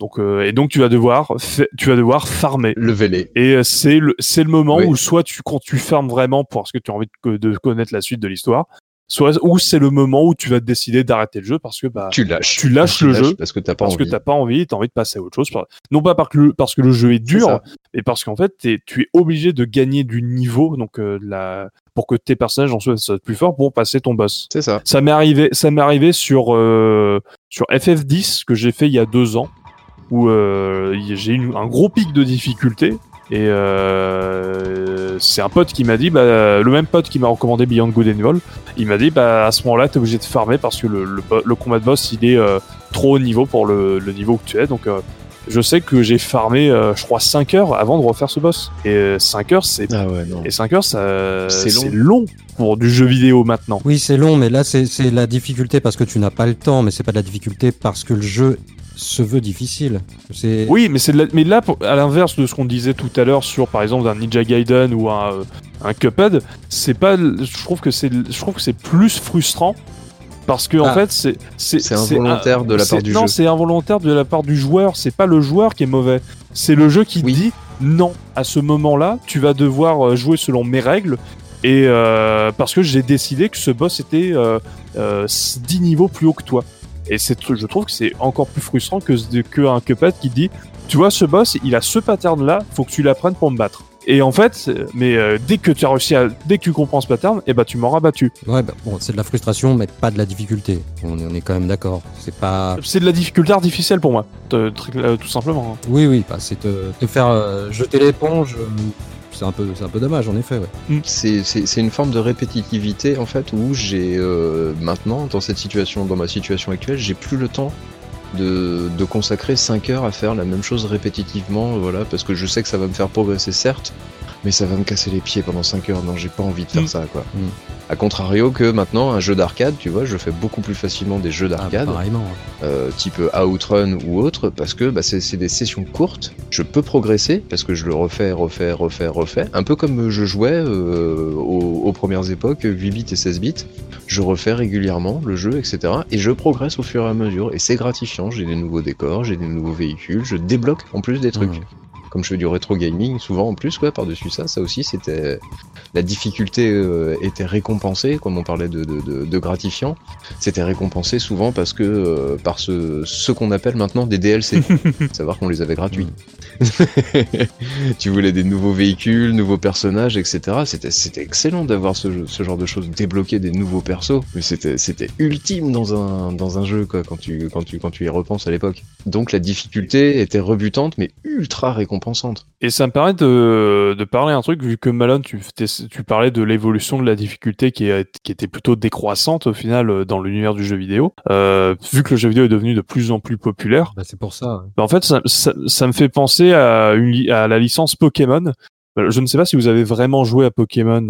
Donc et donc tu vas devoir tu vas devoir farmer. Leveler. Et c'est le c'est le moment où soit tu quand tu farmes vraiment parce que tu as envie de, de connaître la suite de l'histoire, soit ou c'est le moment où tu vas te décider d'arrêter le jeu parce que bah tu lâches. tu lâches le jeu parce que t'as pas parce envie. que t'as pas envie t'as envie de passer à autre chose. Non pas parce que le, parce que le jeu est dur mais parce qu'en fait tu es obligé de gagner du niveau donc euh, la pour que tes personnages en soient plus forts pour passer ton boss. C'est ça. Ça m'est arrivé ça m'est arrivé sur euh, sur FF10 que j'ai fait il y a deux ans où euh, j'ai eu un gros pic de difficulté et euh, c'est un pote qui m'a dit, bah, le même pote qui m'a recommandé Beyond Good and Evil, il m'a dit, bah, à ce moment-là, t'es obligé de farmer parce que le, le, combat de boss, il est euh, trop haut niveau pour le, le, niveau que tu es. Donc, euh, je sais que j'ai farmé, euh, je crois, 5 heures avant de refaire ce boss. Et 5 heures, c'est ah ouais, et 5 heures, ça, c'est long. long. pour du jeu vidéo maintenant. Oui, c'est long, mais là, c'est la difficulté parce que tu n'as pas le temps, mais c'est pas de la difficulté parce que le jeu se veut difficile. Oui, mais, c'est mais là, à l'inverse de ce qu'on disait tout à l'heure sur, par exemple, un Ninja Gaiden ou un, euh, un Cuphead, c'est pas, je trouve que c'est, je trouve que c'est plus frustrant parce que en ah. fait, c'est c'est involontaire de la part du jeu. Non, c'est involontaire de la part du joueur. C'est pas le joueur qui est mauvais. C'est le jeu qui dit non. À ce moment-là, tu vas devoir euh, jouer selon mes règles. Et euh, parce que j'ai décidé que ce boss était euh, 10 niveaux plus haut que toi. Et c'est, je trouve que c'est encore plus frustrant que, que un Cuphead qui dit, tu vois, ce boss, il a ce pattern-là, faut que tu l'apprennes pour me battre. Et en fait, mais euh, dès que tu as réussi à, dès que tu comprends ce pattern, eh ben tu m'auras battu. Ouais, bah, bon, c'est de la frustration, mais pas de la difficulté. On, on est quand même d'accord. C'est pas. C'est de la difficulté artificielle pour moi, euh, tout simplement. Hein. Oui, oui, bah, c'est te, te faire euh, jeter l'éponge c'est un peu, c'est un peu dommage en effet. Mm. C'est une forme de répétitivité en fait où j'ai euh, maintenant dans cette situation, dans ma situation actuelle, j'ai plus le temps de, de, consacrer 5 heures à faire la même chose répétitivement, voilà, parce que je sais que ça va me faire progresser certes, mais ça va me casser les pieds pendant 5 heures, non j'ai pas envie de faire mm. ça quoi. Mm. A contrario que maintenant un jeu d'arcade, tu vois, je fais beaucoup plus facilement des jeux d'arcade, ah, euh, type Outrun ou autre, parce que bah, c'est des sessions courtes, je peux progresser parce que je le refais, refais, refais, refais, un peu comme je jouais euh, aux, aux, premières époques, 8 bits et 16 bits, je refais régulièrement le jeu, etc. Et je progresse au fur et à mesure, et c'est gratifiant, j'ai des nouveaux décors, j'ai des nouveaux véhicules, je débloque en plus des trucs. Mmh comme je fais du rétro gaming, souvent en plus, quoi, par-dessus ça, ça aussi, c'était la difficulté euh, était récompensée, comme on parlait de, de, de, gratifiant, c'était récompensé souvent parce que euh, par ce, ce qu'on appelle maintenant des DLC, [laughs] savoir qu'on les avait gratuits. [laughs] tu voulais des nouveaux véhicules, nouveaux personnages, etc. C'était c'était excellent d'avoir ce, ce, genre de choses, débloquer des nouveaux persos, mais c'était c'était ultime dans un dans un jeu quoi quand tu quand tu quand tu y repenses à l'époque. Donc la difficulté était rebutante mais ultra récompensée et ça me permet de, de parler un truc, vu que Malone, tu, tu parlais de l'évolution de la difficulté qui, qui était plutôt décroissante au final euh, dans l'univers du jeu vidéo. Euh, vu que le jeu vidéo est devenu de plus en plus populaire. Bah, c'est pour ça. Bah, en fait, ça, ça, me fait penser à, une, à la licence Pokémon. Euh, je ne sais pas si vous avez vraiment joué à Pokémon,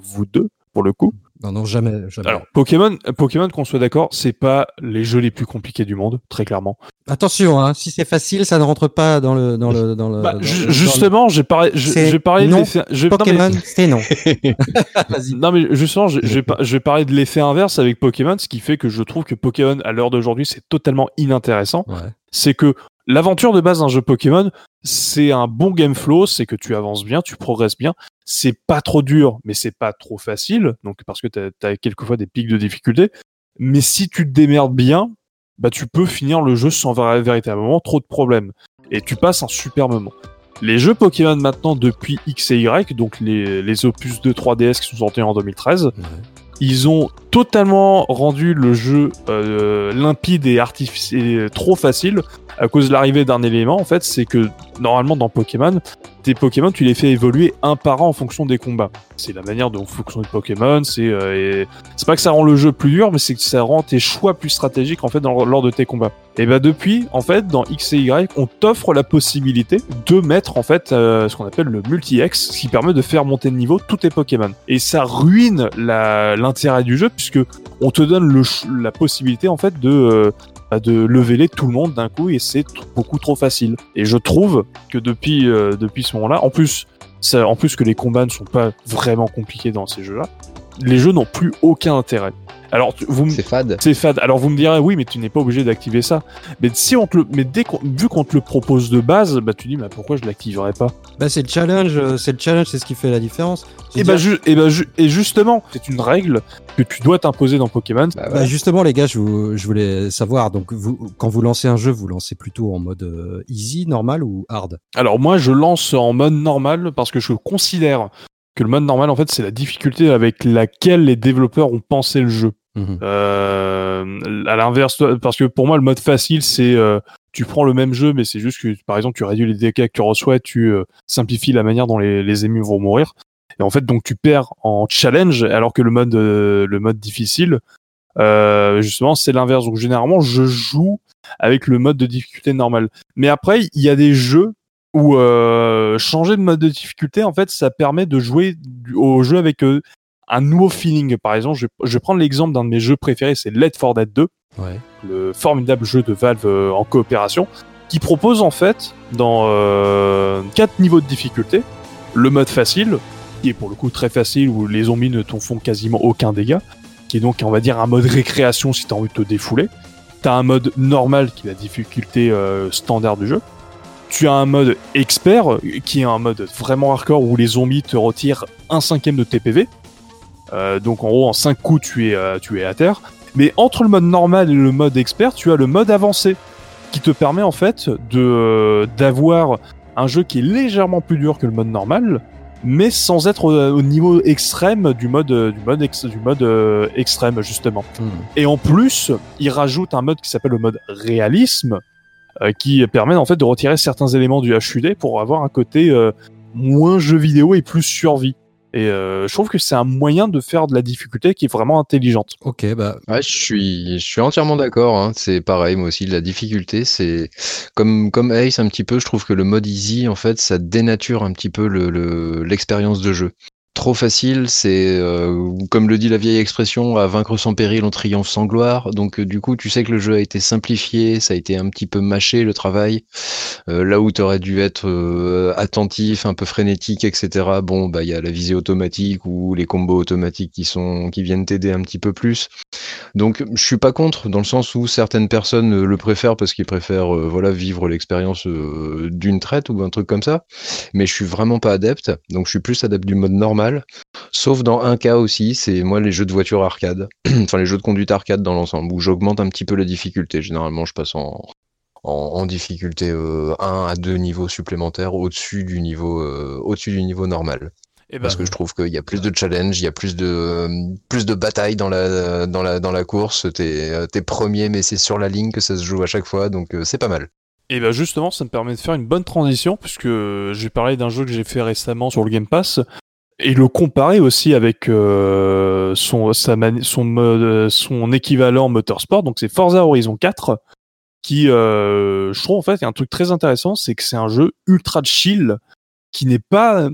vous deux, pour le coup. Non, non, jamais, jamais. Alors, Pokémon, Pokémon, qu'on soit d'accord, c'est pas les jeux les plus compliqués du monde, très clairement. Attention, hein, si c'est facile, ça ne rentre pas dans le dans le dans le. Bah, justement, j'ai parlé, j'ai parlé de l'effet. Pokémon, c'est non. [laughs] non, mais justement, j'ai parlé de l'effet inverse avec Pokémon, ce qui fait que je trouve que Pokémon à l'heure d'aujourd'hui, c'est totalement inintéressant. Ouais. C'est que L'aventure de base d'un jeu Pokémon, c'est un bon game flow, c'est que tu avances bien, tu progresses bien. C'est pas trop dur, mais c'est pas trop facile, donc parce que t'as as quelquefois des pics de difficulté. Mais si tu te démerdes bien, bah tu peux finir le jeu sans véritablement trop de problèmes. Et tu passes un super moment. Les jeux Pokémon maintenant depuis X et Y, donc les, les opus de 3DS qui sont sortis en 2013, ils ont totalement rendu le jeu euh, limpide et artificiel, trop facile à cause de l'arrivée d'un élément. En fait, c'est que normalement dans Pokémon, tes Pokémon, tu les fais évoluer un par un en fonction des combats. C'est la manière dont fonctionne Pokémon. C'est euh, c'est pas que ça rend le jeu plus dur, mais c'est que ça rend tes choix plus stratégiques en fait lors de tes combats. Et bah depuis, en fait, dans X et Y, on t'offre la possibilité de mettre en fait euh, ce qu'on appelle le multi-X, ce qui permet de faire monter de niveau tous tes Pokémon. Et ça ruine l'intérêt du jeu puisque on te donne la possibilité en fait de euh, de leveler tout le monde d'un coup et c'est beaucoup trop facile. Et je trouve que depuis, euh, depuis ce moment-là, en plus, en plus que les combats ne sont pas vraiment compliqués dans ces jeux-là, les jeux n'ont plus aucun intérêt. Alors, vous c'est fade. C'est fade. Alors vous me direz, oui, mais tu n'es pas obligé d'activer ça. Mais si on te le, mais dès qu'on, vu qu'on te le propose de base, bah tu dis, bah pourquoi je l'activerais pas? Bah c'est le challenge, euh, c'est le challenge, c'est ce qui fait la différence. Et bah, et bah et justement, c'est une règle que tu dois t'imposer dans Pokémon. Bah, bah justement, les gars, je, je, voulais savoir. Donc, vous, quand vous lancez un jeu, vous lancez plutôt en mode euh, easy, normal ou hard? Alors moi, je lance en mode normal parce que je considère que le mode normal, en fait, c'est la difficulté avec laquelle les développeurs ont pensé le jeu. Mhm. Euh, à l'inverse, parce que pour moi, le mode facile, c'est euh, tu prends le même jeu, mais c'est juste que, par exemple, tu réduis les dégâts que tu reçois, tu euh, simplifies la manière dont les, les ennemis vont mourir. Et en fait, donc tu perds en challenge, alors que le mode, le mode difficile, justement, c'est l'inverse. Donc généralement, je joue avec le mode de difficulté normal. Mais après, il y a des jeux où changer de mode de difficulté, en fait, ça permet de jouer au jeu avec un nouveau feeling. Par exemple, je, vais prendre l'exemple d'un de mes jeux préférés, c'est Let for Dead 2, le formidable jeu de Valve euh, en coopération, qui propose en fait dans euh, quatre niveaux de difficulté le mode facile, qui est pour le coup très facile où les zombies ne t'en font quasiment aucun dégât, qui est donc on va dire un mode récréation si t'as envie de te défouler. T'as un mode normal qui est la difficulté euh, standard du jeu. Tu as un mode expert qui est un mode vraiment hardcore où les zombies te retirent un cinquième de TPV, euh, donc en gros, en 5 coups, tu es, euh, tu es à terre. Mais entre le mode normal et le mode expert, tu as le mode avancé, qui te permet en fait de euh, d'avoir un jeu qui est légèrement plus dur que le mode normal, mais sans être au, niveau extrême du mode du mode du mode extrême justement. Hmm. Et en plus, il rajoute un mode qui s'appelle le mode réalisme, qui permet en fait de retirer certains éléments du HUD pour avoir un côté moins jeu vidéo et plus survie. Et euh, je trouve que c'est un moyen de faire de la difficulté qui est vraiment intelligente. Ok, bah. Ouais, je suis, je suis entièrement d'accord. Hein. C'est pareil, moi aussi, la difficulté, c'est comme comme Ace un petit peu. Je trouve que le mode easy, en fait, ça dénature un petit peu le l'expérience de jeu trop facile, c'est euh, comme le dit la vieille expression, à vaincre sans péril, on triomphe sans gloire. Donc euh, du coup, tu sais que le jeu a été simplifié, ça a été un petit peu mâché le travail. Euh, là où tu aurais dû être attentif, un peu frénétique, etc. Bon, bah il y a la visée automatique ou les combos automatiques qui viennent t'aider un petit peu plus. Donc je suis pas contre dans le sens où certaines personnes le préfèrent parce qu'ils préfèrent voilà vivre l'expérience d'une traite ou un truc comme ça. Mais je suis vraiment pas adepte. Donc je suis plus adepte du mode normal Sauf dans un cas aussi, c'est moi les jeux de voiture arcade, [clears throat] enfin les jeux de conduite arcade dans l'ensemble, où j'augmente un petit peu la difficulté. Généralement, je passe en, en, difficulté 1 euh, à 2 niveaux supplémentaires au-dessus du niveau euh, au-dessus du niveau normal. Et eh Parce ben, que je trouve qu'il y a plus de challenge, il y a plus de plus de bataille dans la dans la dans la course. T'es es premier, mais c'est sur la ligne que ça se joue à chaque fois, donc euh, c'est pas mal. Et bien justement, ça me permet de faire une bonne transition puisque j'ai parlé d'un jeu que j'ai fait récemment sur le Game Pass et le comparer aussi avec euh, son, sa son, son équivalent Motorsport, donc c'est Forza Horizon 4, qui, euh, je trouve en fait, il y a un truc très intéressant, c'est que c'est un jeu ultra chill, qui n'est pas,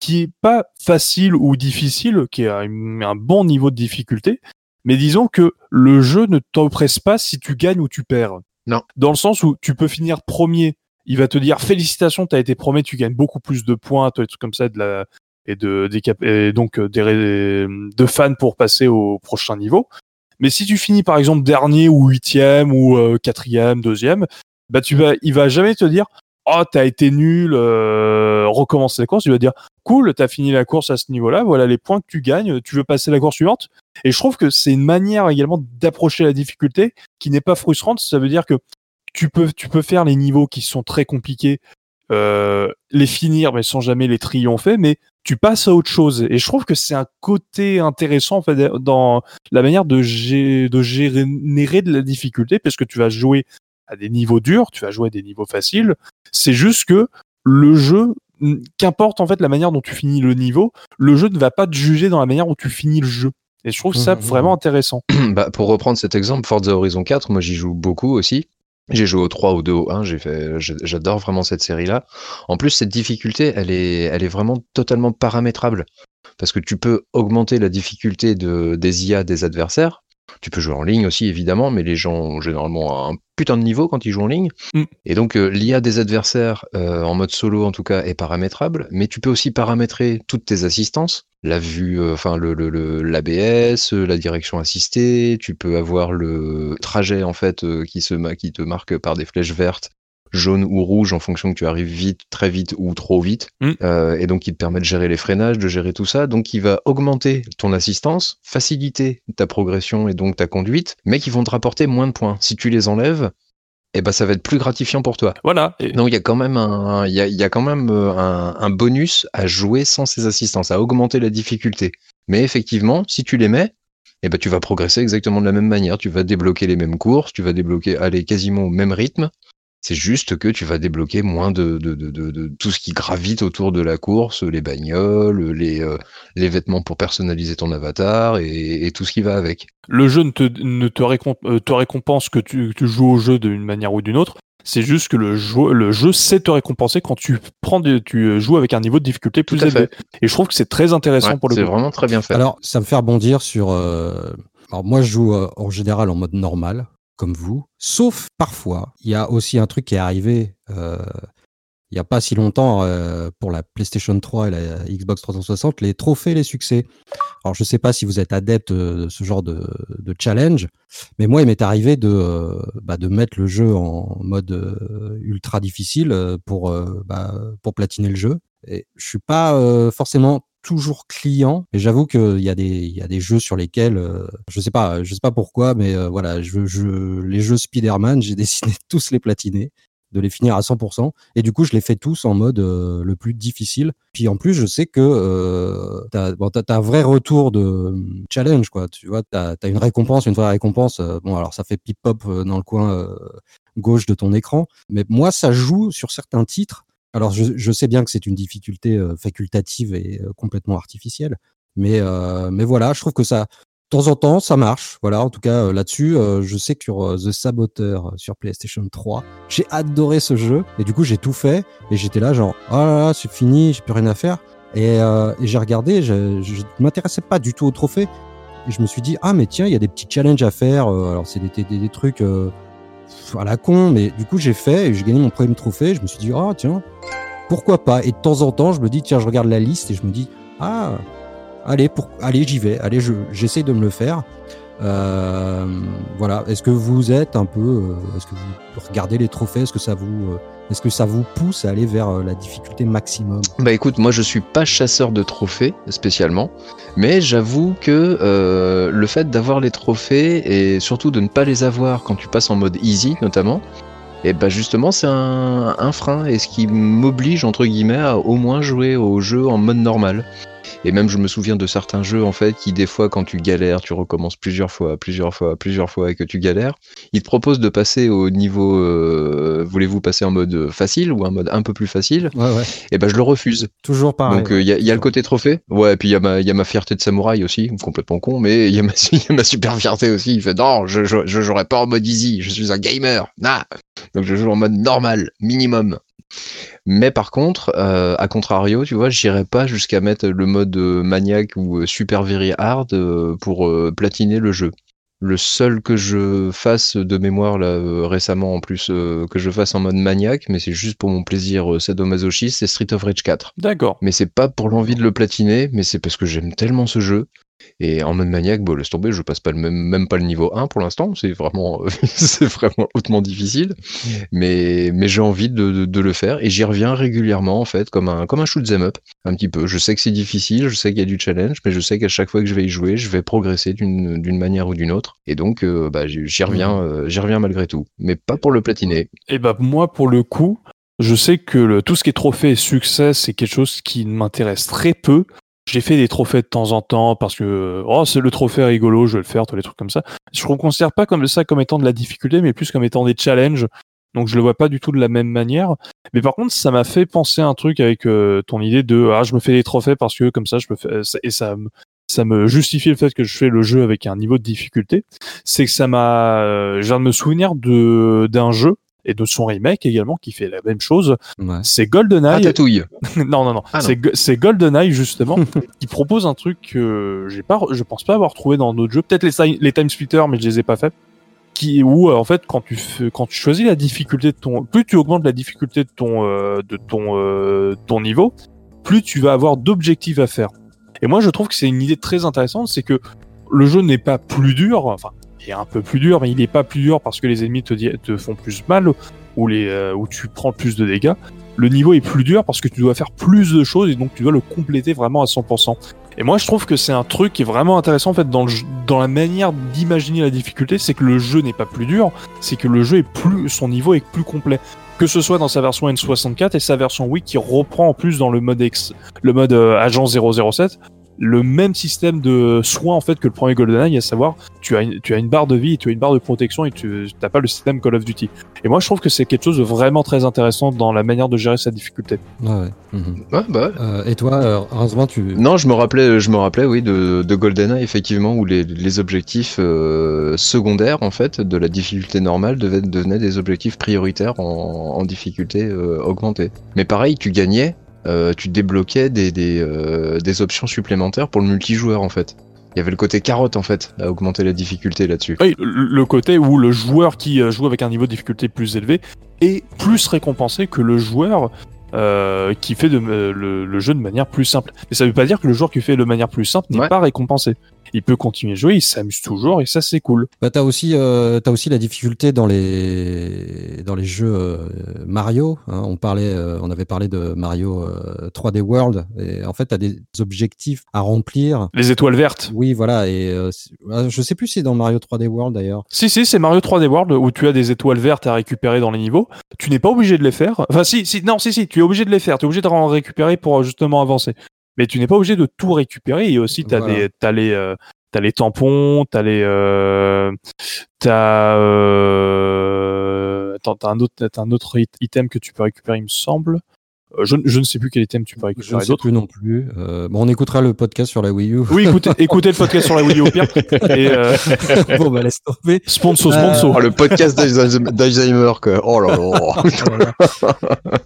qui est pas facile ou difficile, qui a un bon niveau de difficulté, mais disons que le jeu ne t'oppresse pas si tu gagnes ou tu perds. Non. Dans le sens où tu peux finir premier il va te dire félicitations, tu as été premier, tu gagnes beaucoup plus de points, des trucs comme ça, de la, et de et donc euh, des, de fans pour passer au prochain niveau. Mais si tu finis par exemple dernier ou huitième ou euh, quatrième, deuxième, bah tu vas, il va jamais te dire oh t'as été nul, euh, recommence la course. Il va dire cool, t'as fini la course à ce niveau-là, voilà les points que tu gagnes, tu veux passer la course suivante? Et je trouve que c'est une manière également d'approcher la difficulté qui n'est pas frustrante. Ça veut dire que tu peux, tu peux faire les niveaux qui sont très compliqués, euh, les finir mais sans jamais les triompher, mais tu passes à autre chose. Et je trouve que c'est un côté intéressant en fait, dans la manière de, gérer, de générer de la difficulté, parce que tu vas jouer à des niveaux durs, tu vas jouer à des niveaux faciles. C'est juste que le jeu, qu'importe en fait la manière dont tu finis le niveau, le jeu ne va pas te juger dans la manière où tu finis le jeu. Et je trouve ça mmh, mmh, vraiment mmh. intéressant. [clears throat] Bah, pour reprendre cet exemple, Forza Horizon 4, moi j'y joue beaucoup aussi. J'ai joué au 3, au 2, au 1, j'ai fait, j'adore vraiment cette série-là. En plus, cette difficulté, elle est, vraiment totalement paramétrable. Parce que tu peux augmenter la difficulté de, des IA des adversaires. Tu peux jouer en ligne aussi, évidemment, mais les gens ont généralement un putain de niveau quand ils jouent en ligne. Mm. Et donc, euh, l'IA des adversaires, euh, en mode solo en tout cas, est paramétrable, mais tu peux aussi paramétrer toutes tes assistances. La vue, euh, enfin, le, l'ABS, la direction assistée, tu peux avoir le trajet, en fait, qui, se, qui te marque par des flèches vertes jaune ou rouge en fonction que tu arrives vite, très vite ou trop vite. Mm. Euh, et donc, il te permet de gérer les freinages, de gérer tout ça. Donc, il va augmenter ton assistance, faciliter ta progression et donc ta conduite, mais qui vont te rapporter moins de points. Si tu les enlèves, eh ben, ça va être plus gratifiant pour toi. Voilà. Donc, il y a quand même un, il y a, quand même euh, un, bonus à jouer sans ces assistances, à augmenter la difficulté. Mais effectivement, si tu les mets, eh ben, tu vas progresser exactement de la même manière. Tu vas débloquer les mêmes courses, tu vas débloquer, aller quasiment au même rythme. C'est juste que tu vas débloquer moins de, de, de, de, tout ce qui gravite autour de la course, les bagnoles, les, euh, les vêtements pour personnaliser ton avatar et, et, tout ce qui va avec. Le jeu ne te, ne te, euh, te récompense que tu, tu joues au jeu d'une manière ou d'une autre. C'est juste que le jeu, le jeu sait te récompenser quand tu prends tu joues avec un niveau de difficulté plus élevé. Et je trouve que c'est très intéressant pour le C'est vraiment très bien fait. Alors, ça me fait rebondir sur. Euh... Alors, moi, je joue en général en mode normal comme vous. Sauf parfois, il y a aussi un truc qui est arrivé euh, il n'y a pas si longtemps euh, pour la PlayStation 3 et la Xbox 360, les trophées, les succès. Alors je ne sais pas si vous êtes adepte de ce genre de, challenge, mais moi il m'est arrivé de, euh, bah, de mettre le jeu en mode ultra difficile pour, bah, pour platiner le jeu. Et je suis pas forcément toujours client. Et j'avoue qu'il y a des, il y a des jeux sur lesquels, euh, je sais pas, je sais pas pourquoi, mais euh, voilà, je, je, les jeux Spider-Man, [laughs] j'ai décidé de tous les platiner, de les finir à 100%. Et du coup, je les fais tous en mode euh, le plus difficile. Puis en plus, je sais que t'as, bon, t'as, un vrai retour de challenge, quoi. Tu vois, t'as, as une récompense, une vraie récompense. bon, alors ça fait pip-pop dans le coin gauche de ton écran. Mais moi, ça joue sur certains titres alors, je, sais bien que c'est une difficulté euh, facultative et euh, complètement artificielle, mais, euh, mais voilà, je trouve que ça, de temps en temps, ça marche. Voilà, en tout cas, là-dessus, je sais que sur The Saboteur sur PlayStation 3, j'ai adoré ce jeu, et du coup, j'ai tout fait, et j'étais là, genre, oh là là, c'est fini, j'ai plus rien à faire. Et, j'ai regardé, je ne m'intéressais pas du tout au trophée, et je me suis dit, ah, mais tiens, il y a des petits challenges à faire. alors, c'est des, des, des, trucs à la con, mais du coup, j'ai fait et j'ai gagné mon premier trophée. Je me suis dit, ah, tiens, pourquoi pas? Et de temps en temps, je me dis, tiens, je regarde la liste et je me dis, ah, allez, pour, allez, j'y vais, allez, j'essaie de me le faire. Euh, voilà. Est-ce que vous êtes un peu, euh, est-ce que vous regardez les trophées? Est-ce que ça vous, euh, est-ce que ça vous pousse à aller vers la difficulté maximum? Bah écoute, moi je suis pas chasseur de trophées spécialement, mais j'avoue que le fait d'avoir les trophées et surtout de ne pas les avoir quand tu passes en mode easy notamment, et bah justement c'est un, frein et ce qui m'oblige entre guillemets à au moins jouer au jeu en mode normal. Et même je me souviens de certains jeux en fait qui des fois quand tu galères, tu recommences plusieurs fois, plusieurs fois, plusieurs fois et que tu galères, ils te proposent de passer au niveau euh, voulez-vous passer en mode facile ou un mode un peu plus facile? Ouais, ouais. Et ben je le refuse. Toujours pareil. Donc il y, a, y, a le côté trophée. Ouais, et puis il y, a ma, y a ma fierté de samouraï aussi, complètement con, mais il y, a ma, [laughs] ma super fierté aussi. Il fait non, je, je, je jouerai pas en mode easy, je suis un gamer. Nah. Donc je joue en mode normal, minimum. Mais par contre, euh, à contrario, tu vois, j'irai pas jusqu'à mettre le mode euh, maniaque ou euh, super very hard pour platiner le jeu. Le seul que je fasse de mémoire là récemment en plus que je fasse en mode maniaque, mais c'est juste pour mon plaisir sadomasochiste, c'est Street of Rage 4. D'accord. Mais c'est pas pour l'envie de le platiner, mais c'est parce que j'aime tellement ce jeu et en mode maniaque, bon, laisse tomber, je passe pas le même, même pas le niveau 1 pour l'instant, c'est vraiment, [laughs] c'est vraiment hautement difficile, mais, mais j'ai envie de, de, le faire et j'y reviens régulièrement en fait, comme un, comme un shoot them up, un petit peu. Je sais que c'est difficile, je sais qu'il y a du challenge, mais je sais qu'à chaque fois que je vais y jouer, je vais progresser d'une manière ou d'une autre, et donc euh, bah, j'y reviens, euh, j'y reviens malgré tout, mais pas pour le platiner. Et bah moi pour le coup, je sais que le, tout ce qui est trophée et succès, c'est quelque chose qui m'intéresse très peu. J'ai fait des trophées de temps en temps parce que oh c'est le trophée rigolo, je vais le faire, tous les trucs comme ça. Je ne considère pas comme ça comme étant de la difficulté, mais plus comme étant des challenges. Donc je le vois pas du tout de la même manière. Mais par contre, ça m'a fait penser un truc avec euh, ton idée de ah je me fais des trophées parce que comme ça je me fais et ça ça me justifie le fait que je fais le jeu avec un niveau de difficulté. C'est que ça m'a, euh, je viens de me souvenir de d'un jeu et de son remake également qui fait la même chose. C'est GoldenEye. Ah, tatouille. [laughs] non, non, non. Ah, c'est GoldenEye justement [laughs] qui propose un truc que j'ai pas, je pense pas avoir trouvé dans d'autres jeux. Peut-être les, les Time Splitters, mais je les ai pas faits qui où euh, en fait quand tu quand tu choisis la difficulté de ton plus tu augmentes la difficulté de ton euh, de ton euh, ton niveau plus tu vas avoir d'objectifs à faire et moi je trouve que c'est une idée très intéressante c'est que le jeu n'est pas plus dur enfin un peu plus dur mais il n'est pas plus dur parce que les ennemis te, font plus mal ou les où tu prends plus de dégâts le niveau est plus dur parce que tu dois faire plus de choses et donc tu dois le compléter vraiment à 100%. Et moi, je trouve que c'est un truc qui est vraiment intéressant en fait dans, dans la manière d'imaginer la difficulté, c'est que le jeu n'est pas plus dur, c'est que le jeu est plus, son niveau est plus complet. Que ce soit dans sa version N64 et sa version Wii qui reprend en plus dans le mode X, le mode euh, agent 007, le même système de soins en fait que le premier GoldenEye, à savoir tu as une, tu as une barre de vie, tu as une barre de protection et tu n'as pas le système Call of Duty. Et moi je trouve que c'est quelque chose de vraiment très intéressant dans la manière de gérer sa difficulté. Ouais, ouais. Mhm. ouais bah euh, et toi, euh, heureusement tu. Non, je me rappelais, je me rappelais, oui, de, de GoldenEye effectivement où les, les objectifs euh, secondaires en fait de la difficulté normale devaient, devenaient des objectifs prioritaires en, en difficulté augmentée. Mais pareil, tu gagnais euh, tu débloquais des, des, euh, des, options supplémentaires pour le multijoueur en fait. Il y avait le côté carotte en fait, à augmenter la difficulté là-dessus. Oui, le côté où le joueur qui euh, joue avec un niveau de difficulté plus élevé est plus récompensé que le joueur euh, qui fait de, le, le, jeu de manière plus simple. Mais ça veut pas dire que le joueur qui fait de manière plus simple n'est pas récompensé il peut continuer à jouer, il s'amuse toujours et ça c'est cool. Bah t'as aussi euh, as aussi la difficulté dans les dans les jeux euh, Mario. Hein. on parlait, euh, on avait parlé de Mario 3D euh, World et en fait t'as des objectifs à remplir. Les étoiles vertes. Oui voilà et je sais plus si c'est dans Mario 3D World d'ailleurs. Si si c'est Mario 3D World où tu as des étoiles vertes à récupérer dans les niveaux. Tu n'es pas obligé de les faire. Enfin si si non si si tu es obligé de les faire. Tu es obligé de en récupérer pour justement avancer mais tu n'es pas obligé de tout récupérer. Et aussi, tu as, as les, euh, as les tampons, tu as les. Euh, t'as, euh, un autre, as un autre item que tu peux récupérer, il me semble. Euh, je, je, ne sais plus quel item tu peux récupérer. Je ne sais plus non plus. Euh, bon, on écoutera le podcast sur la Wii U. Oui, écoutez, [laughs] écoutez le podcast sur la Wii U au pire. [laughs] Et euh... [laughs] bon, bah laisse tomber. Sponsor, sponsor. Oh, le podcast d'Alzheimer, quoi. Oh là là.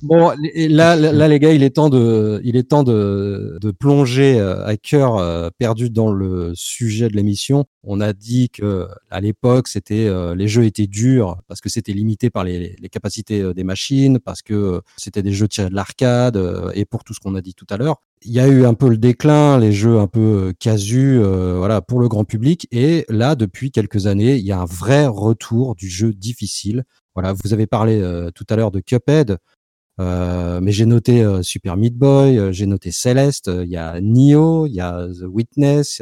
bon, là, là, les gars, il est temps de, il est temps de, de plonger euh, à cœur perdu dans le sujet de l'émission. On a dit que à l'époque, c'était les jeux étaient durs parce que c'était limité par les, capacités des machines, parce que c'était des jeux tirés de l'arc euh, et pour tout ce qu'on a dit tout à l'heure. Il y a eu un peu le déclin, les jeux un peu euh, casus, euh, voilà, pour le grand public. Et là, depuis quelques années, il y a un vrai retour du jeu difficile. Voilà, vous avez parlé tout à l'heure de Cuphead, mais j'ai noté Super Meat Boy, j'ai noté Celeste, il y a Nioh, il y a The Witness,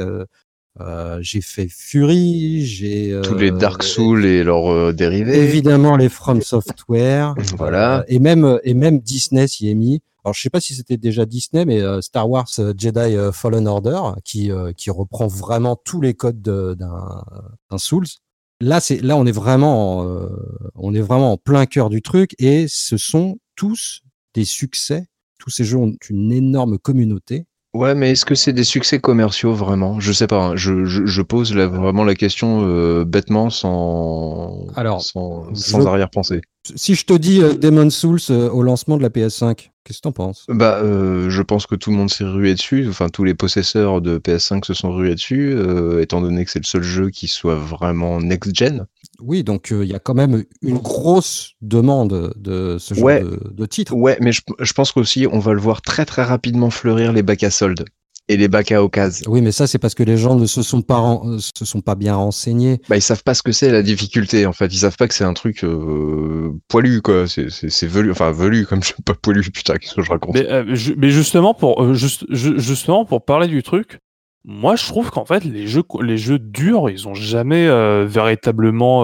euh, j'ai fait Fury, j'ai tous les Dark Souls et leurs dérivés. Évidemment les From Software. [laughs] voilà. et même et même Disney s'y est mis. Alors je sais pas si c'était déjà Disney, mais Star Wars Jedi Fallen Order qui qui reprend vraiment tous les codes d'un Souls. Là c'est là on est vraiment on est vraiment en plein cœur du truc et ce sont tous des succès. Tous ces jeux ont une énorme communauté Ouais, mais est-ce que c'est des succès commerciaux vraiment? Je sais pas. Hein. Je, je, je, pose vraiment la question euh, bêtement, sans, Alors, sans, sans arrière-pensée. Si je te dis euh, Demon Souls euh, au lancement de la PS5, qu'est-ce que t'en penses? Bah, euh, je pense que tout le monde s'est rué dessus. Enfin, tous les possesseurs de PS5 se sont rués dessus, étant donné que c'est le seul jeu qui soit vraiment next-gen. Oui, donc il y a quand même une grosse demande de ce genre de, de, titre. Ouais, mais je, je pense qu'aussi on va le voir très très rapidement fleurir les bacs à soldes et les bacs à occasion. Oui, mais ça c'est parce que les gens ne se sont pas se sont pas bien renseignés. Bah ils savent pas ce que c'est la difficulté en fait. Ils savent pas que c'est un truc euh, poilu quoi. C'est c'est velu, enfin velu comme je pas poilu putain qu'est-ce que je raconte? Mais, euh, mais justement pour euh, juste, justement pour parler du truc, moi je trouve qu'en fait les jeux les jeux durs ils ont jamais véritablement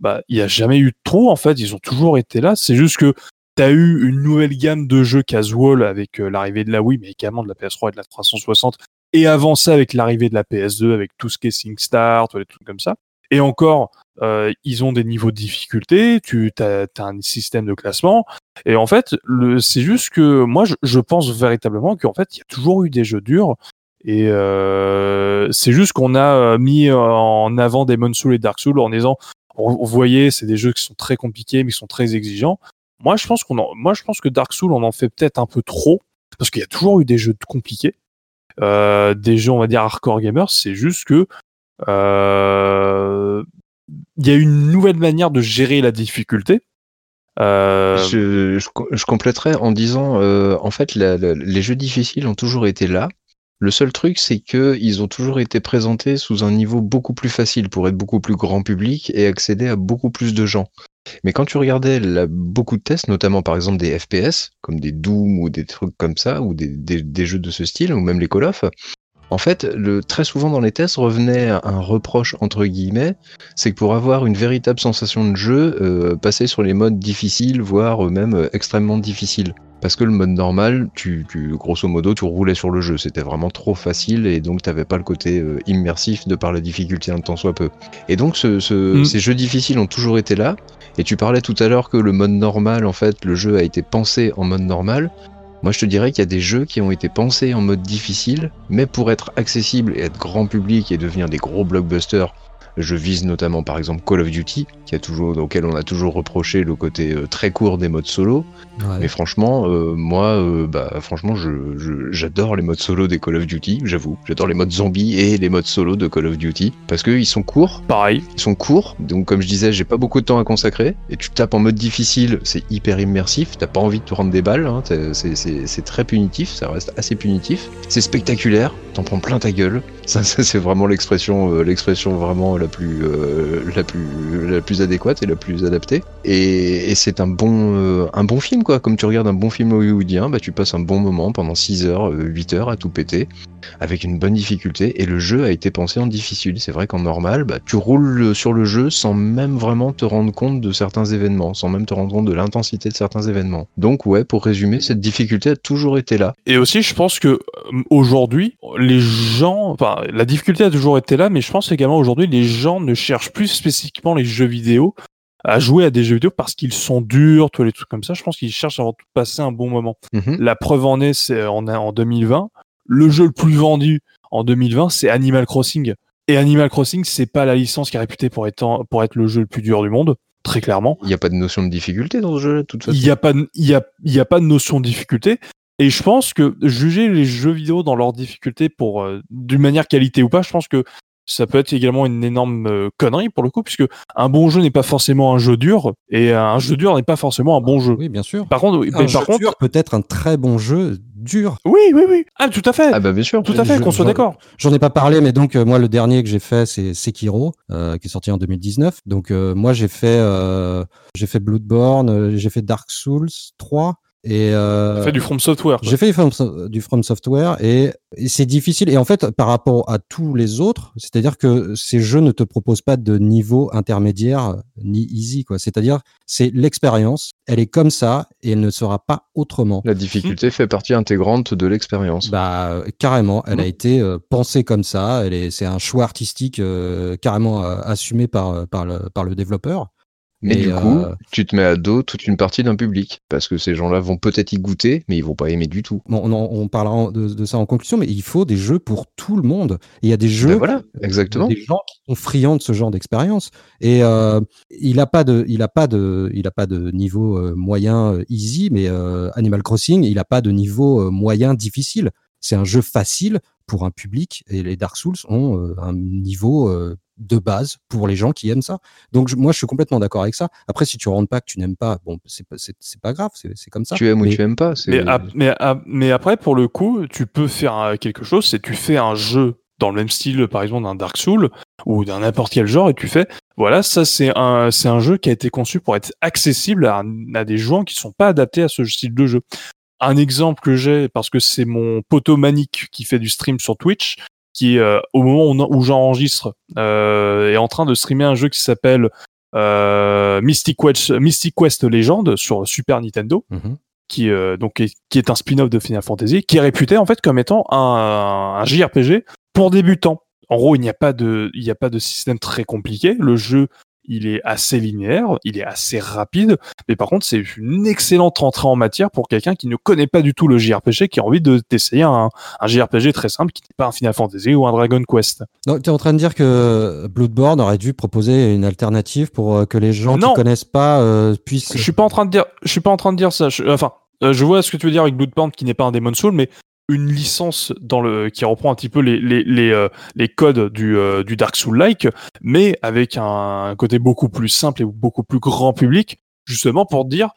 bah il y a jamais eu trop en fait. Ils ont toujours été là. C'est juste que T'as eu une nouvelle gamme de jeux casual avec euh, l'arrivée de la Wii, mais également de la PS3 et de la 360. Et avant ça, avec l'arrivée de la PS2, avec tout ce qui est SingStart, des trucs comme ça. Et encore, euh, ils ont des niveaux de difficulté, tu as, un système de classement. Et en fait, c'est juste que moi, je, pense véritablement qu'en fait, il y a toujours eu des jeux durs. Et euh, c'est juste qu'on a mis en avant Demon Souls et Dark Souls en disant vous voyez, c'est des jeux qui sont très compliqués, mais qui sont très exigeants. Moi, je pense qu'on moi, je pense que Dark Souls, on en fait peut-être un peu trop, parce qu'il y a toujours eu des jeux compliqués, euh, des jeux, on va dire hardcore gamers. C'est juste que euh, il y a une nouvelle manière de gérer la difficulté. Euh... Je, je, je, compléterai en disant, euh, en fait, la, les jeux difficiles ont toujours été là. Le seul truc, c'est que ils ont toujours été présentés sous un niveau beaucoup plus facile pour être beaucoup plus grand public et accéder à beaucoup plus de gens. Mais quand tu regardais beaucoup de tests, notamment par exemple des FPS, comme des Doom ou des trucs comme ça, ou des, des, des jeux de ce style, ou même les Call of, en fait, très souvent dans les tests revenait un reproche entre guillemets, c'est que pour avoir une véritable sensation de jeu, euh, passer sur les modes difficiles, voire même euh, extrêmement difficiles. Parce que le mode normal, tu, tu, grosso modo, tu roulais sur le jeu. C'était vraiment trop facile et donc tu n'avais pas le côté euh, immersif de par la difficulté un temps soit peu. Et donc ce, ce, mmh. ces jeux difficiles ont toujours été là. Et tu parlais tout à l'heure que le mode normal, en fait, le jeu a été pensé en mode normal. Moi, je te dirais qu'il y a des jeux qui ont été pensés en mode difficile, mais pour être accessibles et être grand public et devenir des gros blockbusters je vise notamment par exemple Call of Duty, qui a toujours, auquel on a toujours reproché le côté euh, très court des modes solo. Ouais. Mais franchement, euh, moi, euh, bah, franchement, j'adore je, les modes solo des Call of Duty, j'avoue. J'adore les modes zombies et les modes solo de Call of Duty. Parce qu'ils sont courts. Pareil. Ils sont courts. Donc, comme je disais, j'ai pas beaucoup de temps à consacrer. Et tu tapes en mode difficile, c'est hyper immersif. T'as pas envie de te rendre des balles. Hein. C'est très punitif. Ça reste assez punitif. C'est spectaculaire. T'en prends plein ta gueule. Ça, ça c'est vraiment l'expression, euh, l'expression vraiment la euh, la plus, la plus adéquate et la plus adaptée. Et, c'est un bon, euh, un bon film quoi. Comme tu regardes un bon film hollywoodien, bah tu passes un bon moment pendant 6 heures, 8 heures à tout péter, avec une bonne difficulté. Et le jeu a été pensé en difficile. C'est vrai qu'en normal, bah tu roules sur le jeu sans même vraiment te rendre compte de certains événements, sans même te rendre compte de l'intensité de certains événements. Donc ouais, pour résumer, cette difficulté a toujours été là. Et aussi, je pense que aujourd'hui, les gens, enfin la difficulté a toujours été là, mais je pense également aujourd'hui, les gens ne cherchent plus spécifiquement les jeux vidéo à jouer à des jeux vidéo parce qu'ils sont durs, tous les trucs comme ça. Je pense qu'ils cherchent à avoir passé un bon moment. -hmm. La preuve en est, c'est en, en 2020. Le jeu le plus vendu en 2020, c'est Animal Crossing. Et Animal Crossing, c'est pas la licence qui est réputée pour être, pour être le jeu le plus dur du monde, très clairement. Il n'y a pas de notion de difficulté dans ce jeu-là, de toute façon. Il n'y a pas, il y a, il y a pas de notion de difficulté. Et je pense que juger les jeux vidéo dans leur difficulté pour euh, d'une manière qualité ou pas, je pense que ça peut être également une énorme euh, connerie pour le coup, puisque un bon jeu n'est pas forcément un jeu dur et un jeu dur n'est pas forcément un bon jeu. Oui, bien sûr. Par contre, un mais jeu par contre, dur peut être un très bon jeu dur. Oui, oui, oui. Ah, tout à fait. Ah bah bien sûr. Tout à fait, qu'on soit d'accord. J'en ai pas parlé, mais donc euh, moi le dernier que j'ai fait c'est Sekiro, euh, qui est sorti en 2019. Donc euh, moi j'ai fait j'ai fait Bloodborne, j'ai fait Dark Souls 3. Et euh, fait du From Software. J'ai fait du From, du From Software et, et c'est difficile. Et en fait, par rapport à tous les autres, c'est-à-dire que ces jeux ne te proposent pas de niveau intermédiaire ni easy, quoi. C'est-à-dire, c'est l'expérience. Elle est comme ça et elle ne sera pas autrement. La difficulté mmh. fait partie intégrante de l'expérience. Bah carrément, elle mmh. a été euh, pensée comme ça. Elle est, c'est un choix artistique euh, carrément assumé par par le par le développeur. Mais et du coup, euh... tu te mets à dos toute une partie d'un public, parce que ces gens-là vont peut-être y goûter, mais ils vont pas aimer du tout. Bon, on, en, on parlera de, de, ça en conclusion, mais il faut des jeux pour tout le monde. Il y a des jeux, ben voilà, exactement. des gens qui sont friands de ce genre d'expérience. Et euh, il a pas de, il a pas de, il a pas de niveau euh, moyen easy, mais euh, Animal Crossing, il a pas de niveau moyen difficile. C'est un jeu facile pour un public, et les Dark Souls ont un niveau de base pour les gens qui aiment ça. Donc je, moi je suis complètement d'accord avec ça. Après si tu rentres pas que tu n'aimes pas, bon c'est c'est pas grave, c'est comme ça. Tu aimes mais, ou tu aimes pas. Mais, à, mais, à, mais après pour le coup tu peux faire quelque chose, c'est tu fais un jeu dans le même style par exemple d'un Dark Souls ou d'un n'importe quel genre et tu fais voilà ça c'est un c'est un jeu qui a été conçu pour être accessible à, à des gens qui sont pas adaptés à ce style de jeu. Un exemple que j'ai parce que c'est mon poteau manique qui fait du stream sur Twitch qui euh, au moment où, où j'enregistre euh, est en train de streamer un jeu qui s'appelle euh, Mystic, Quest, Mystic Quest Legend sur Super Nintendo. Mm -hmm. Qui, euh, donc, est, qui est un spin-off de Final Fantasy, qui est réputé en fait comme étant un, un JRPG pour débutants. En gros, il n'y a pas de, il n'y a pas de système très compliqué. Le jeu, il est assez linéaire, il est assez rapide, mais par contre, c'est une excellente entrée en matière pour quelqu'un qui ne connaît pas du tout le JRPG, qui a envie de t'essayer un, un JRPG très simple, qui n'est pas un Final Fantasy ou un Dragon Quest. Donc, tu es en train de dire que Bloodborne aurait dû proposer une alternative pour euh, que les gens qui connaissent pas euh, puissent. Je suis pas en train de dire, je suis pas en train de dire ça. enfin, euh, je vois ce que tu veux dire avec Bloodborne qui n'est pas un Demon Soul, mais une licence dans le qui reprend un petit peu les les les, euh, les codes du euh, du Dark Soul like mais avec un, côté beaucoup plus simple et beaucoup plus grand public justement pour dire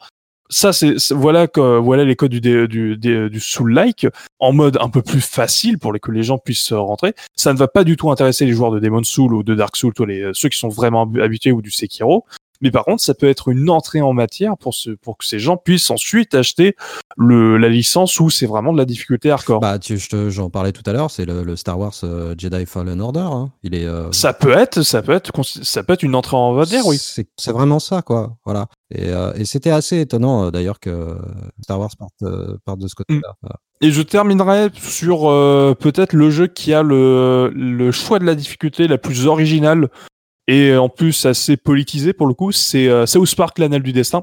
ça c'est voilà que voilà les codes du du du, du Soul like en mode un peu plus facile pour que les gens puissent rentrer. Ça ne va pas du tout intéresser les joueurs de Demon Soul ou de Dark Soul les ceux qui sont vraiment habitués ou du Sekiro mais par contre, ça peut être une entrée en matière pour, ce, pour que ces gens puissent ensuite acheter le, la licence où c'est vraiment de la difficulté hardcore. Bah, j'en parlais tout à l'heure, c'est le, Star Wars euh, Jedi Fallen Order. Hein. Il est. Euh, ça peut être, ça peut être, ça peut être une entrée en matière, oui. C'est vraiment ça, quoi. Voilà. Et, euh, et c'était assez étonnant d'ailleurs que Star Wars parte, parte de ce côté-là. Mm. Et je terminerai sur peut-être le jeu qui a le, le choix de la difficulté la plus originale et en plus assez politisé pour le coup, c'est euh, South Park l'anal du destin,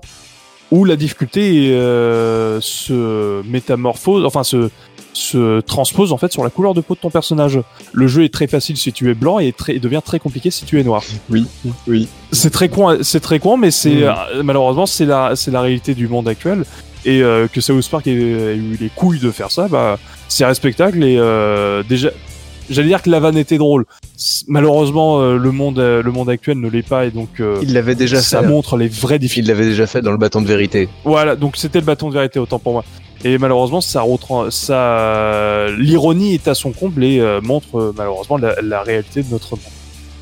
où la difficulté euh, se métamorphose, enfin se, se transpose en fait sur la couleur de peau de ton personnage. Le jeu est très facile si tu es blanc et, très, devient très compliqué si tu es noir. Oui, oui. C'est très con, c'est très con, mais c'est mm. euh, malheureusement c'est la c'est la réalité du monde actuel et euh, que South Park ait, eu les couilles de faire ça, bah c'est respectable et euh, déjà j'allais dire que la vanne était drôle. Malheureusement, euh, le monde, euh, le monde actuel ne l'est pas et donc euh, il l'avait déjà ça montre les vraies difficultés. Il l'avait déjà fait dans le bâton de vérité. Voilà, donc c'était le bâton de vérité autant pour moi. Et malheureusement, ça, ça l'ironie est à son comble et montre malheureusement la, réalité de notre monde.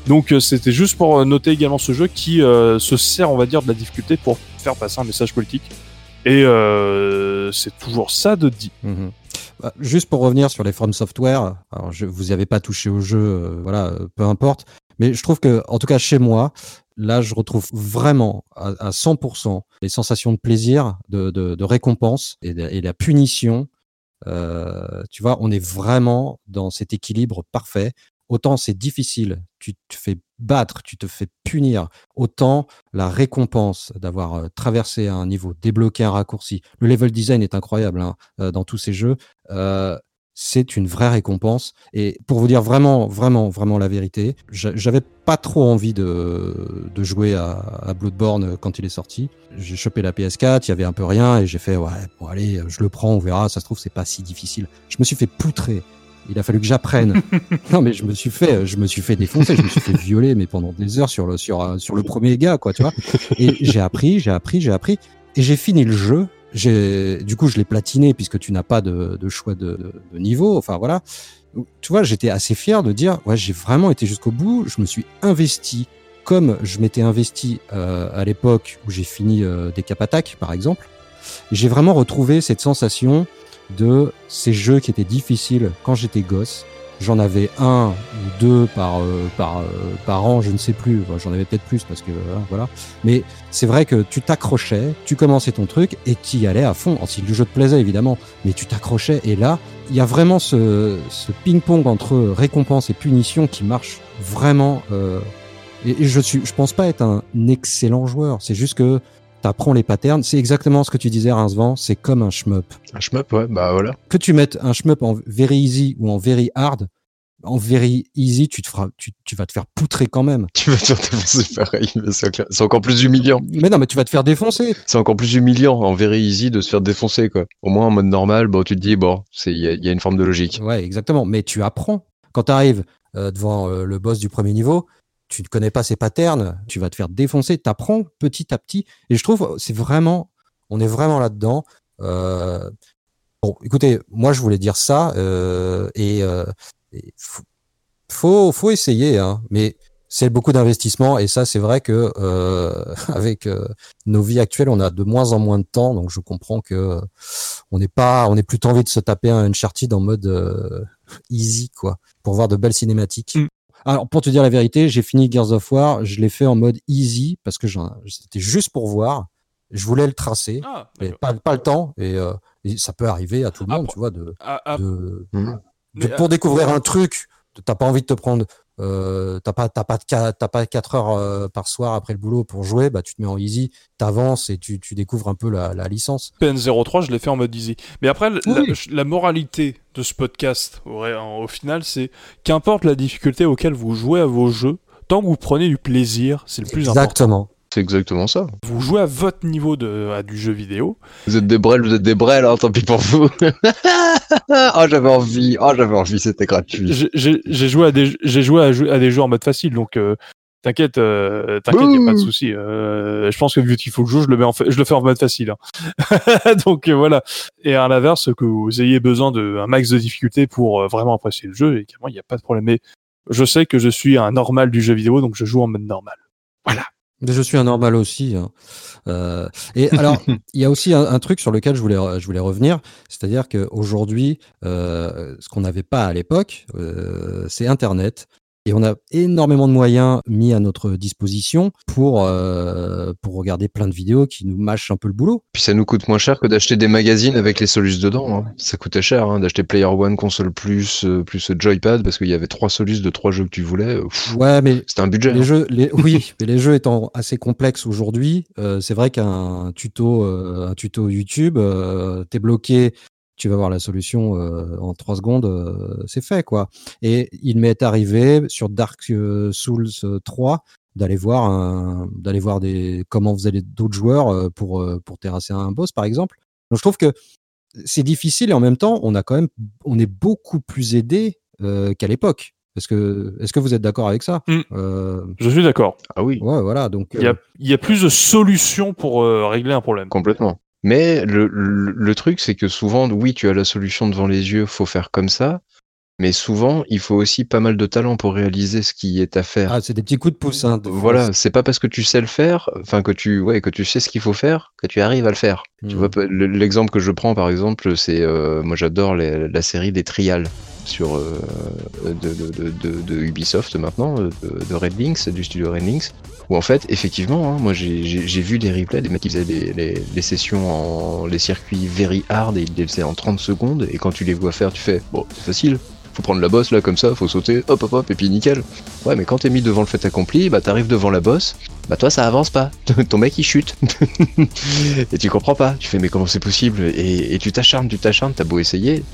Donc c'était juste pour noter également ce jeu qui se sert, on va dire, de la difficulté pour faire passer un message politique. Et c'est toujours ça de dit. Mhm. Bah, juste pour revenir sur les From Software, alors je, vous n'y avez pas touché au jeu, euh, voilà, euh, peu importe. Mais je trouve que, en tout cas chez moi, là, je retrouve vraiment à, 100% les sensations de plaisir, de, de, de récompense et, et, la punition. Euh, tu vois, on est vraiment dans cet équilibre parfait autant c'est difficile, tu te fais battre, tu te fais punir, autant la récompense d'avoir euh, traversé un niveau, débloqué un raccourci. Le level design est incroyable hein, euh, dans tous ces jeux. Euh, c'est une vraie récompense. Et pour vous dire vraiment, vraiment, vraiment la vérité, j'avais pas trop envie de, de jouer à, Bloodborne quand il est sorti. J'ai chopé la PS4, il y avait un peu rien, et j'ai fait, ouais, bon allez, je le prends, on verra, ça se trouve, c'est pas si difficile. Je me suis fait poutrer il a fallu que j'apprenne. [laughs] non, mais je me suis fait, je me suis fait défoncer, je me suis fait violer, mais pendant des heures sur le, sur, sur le premier gars, quoi, tu vois. Et j'ai appris, j'ai appris, j'ai appris, et j'ai fini le jeu. J'ai, du coup, je l'ai platiné puisque tu n'as pas de, de choix de, de, niveau. Enfin, voilà. Tu vois, j'étais assez fier de dire, ouais, j'ai vraiment été jusqu'au bout. Je me suis investi comme je m'étais investi euh, à l'époque où j'ai fini euh, des cap attaques, par exemple. J'ai vraiment retrouvé cette sensation de ces jeux qui étaient difficiles quand j'étais gosse. J'en avais un ou deux par euh, par euh, par an, je ne sais plus. J'en avais peut-être plus parce que voilà. Mais c'est vrai que tu t'accrochais, tu commençais ton truc et tu y allais à fond. Si le jeu te plaisait évidemment, mais tu t'accrochais et là, il y a vraiment ce, ce ping-pong entre récompense et punition qui marche vraiment. Euh, et, je suis, je pense pas être un excellent joueur. C'est juste que t'apprends les patterns. C'est exactement ce que tu disais, Rincevent. C'est comme un shmup. Un shmup, ouais, bah voilà. Que tu mettes un shmup en very easy ou en very hard, en very easy, tu te feras, tu, vas te faire poutrer quand même. Tu vas te faire défoncer pareil, c'est encore plus humiliant. Mais non, mais tu vas te faire défoncer. C'est encore plus humiliant en very easy de se faire défoncer, quoi. Au moins en mode normal, bon, tu te dis, bon, il y, a une forme de logique. Ouais, exactement. Mais tu apprends. Quand tu arrives euh, devant euh, le boss du premier niveau, tu ne connais pas ces patterns, tu vas te faire défoncer, tu apprends petit à petit. Et je trouve, c'est vraiment, on est vraiment là-dedans. Euh, bon, écoutez, moi je voulais dire ça, euh, et, euh, faut, faut essayer, hein, mais c'est beaucoup d'investissement, et ça c'est vrai que euh, [laughs] avec euh, nos vies actuelles, on a de moins en moins de temps, donc je comprends que on n'est pas, on n'est plus envie de se taper un Uncharted en mode easy, quoi, pour voir de belles cinématiques. Mm. Alors, pour te dire la vérité, j'ai fini Gears of War, je l'ai fait en mode easy parce que c'était juste pour voir. Je voulais le tracer, ah, mais pas, pas, le temps. Et, euh, ça peut arriver à tout le monde, tu vois, de, de, pour découvrir un truc, t'as pas envie de te prendre euh, t'as pas t'as pas t'as pas 4 heures euh, par soir après le boulot pour jouer, bah tu te mets en easy, t'avances et tu, tu découvres un peu la, la licence. PN03, je l'ai fait en mode easy. Mais après, la, moralité de ce podcast, au, au final, c'est qu'importe la difficulté auquel vous jouez à vos jeux, tant que vous prenez du plaisir, c'est le plus important. Exactement. C'est exactement ça. Vous jouez à votre niveau de, à du jeu vidéo. Vous êtes des brels, vous êtes des brels, hein, tant pis pour vous. [laughs] oh, j'avais envie, oh, j'avais envie, c'était gratuit. J'ai joué, à des, joué à, des jeux en mode facile, donc euh, t'inquiète, euh, t'inquiète, y a pas de souci. Euh, je pense que Beautiful Joe, je le, mets en je le fais en mode facile. Hein. [laughs] donc voilà. Et à l'inverse, que vous ayez besoin d'un max de difficulté pour vraiment apprécier le jeu, évidemment, il n'y a pas de problème. Mais je sais que je suis un normal du jeu vidéo, donc je joue en mode normal. Voilà. Je suis un normal aussi. Hein. Euh, et [laughs] alors, il y a aussi un, truc sur lequel je voulais, je voulais revenir, c'est-à-dire qu'aujourd'hui, euh, ce qu'on n'avait pas à l'époque, euh, c'est Internet. Et on a énormément de moyens mis à notre disposition pour, euh, pour regarder plein de vidéos qui nous mâchent un peu le boulot. Puis ça nous coûte moins cher que d'acheter des magazines avec les solutions dedans. Hein. Ça coûtait cher hein, d'acheter Player One, Console Plus, euh, plus Joypad, parce qu'il y avait trois solutions de trois jeux que tu voulais. ouais, mais c'était un budget. Les hein. jeux, les, [laughs] oui, mais les jeux étant assez complexes aujourd'hui, euh, c'est vrai qu'un tuto, un tuto YouTube, t'es bloqué tu vas voir la solution euh, en trois secondes, euh, c'est fait quoi. Et il m'est arrivé sur Dark euh, Souls 3 d'aller voir d'aller voir des comment faisaient d'autres joueurs pour pour terrasser un boss par exemple. Donc je trouve que c'est difficile et en même temps on a quand même on est beaucoup plus aidé qu'à l'époque. Est-ce que, est-ce que vous êtes d'accord avec ça? Mmh. Je suis d'accord. Ah oui. Ouais, voilà. Donc il y, a, y a plus de solutions pour régler un problème. Complètement. Mais le, le, truc, c'est que souvent, oui, tu as la solution devant les yeux, faut faire comme ça. Mais souvent, il faut aussi pas mal de talent pour réaliser ce qui est à faire. Ah, c'est des petits coups de pouce. Hein, voilà, c'est pas parce que tu sais le faire, enfin que tu, ouais, que tu sais ce qu'il faut faire, que tu arrives à le faire. Tu hmm. vois, l'exemple que je prends par exemple, c'est, euh, moi j'adore la série des trials sur euh, de, de, Ubisoft maintenant, de, Red Links, du studio Red Links, où en fait, effectivement, hein, moi j'ai vu des replays, des mecs qui faisaient les, sessions en les circuits very hard et ils les faisaient en 30 secondes, et quand tu les vois faire, tu fais, bon, c'est facile, faut prendre la bosse là comme ça, faut sauter, hop hop hop, et puis nickel. Ouais, mais quand t'es mis devant le fait accompli, bah t'arrives devant la bosse, bah toi ça avance pas, [laughs] ton mec il chute. [laughs] et tu comprends pas, tu fais mais comment c'est possible? Et, tu t'acharnes, tu t'acharnes, t'as beau essayer,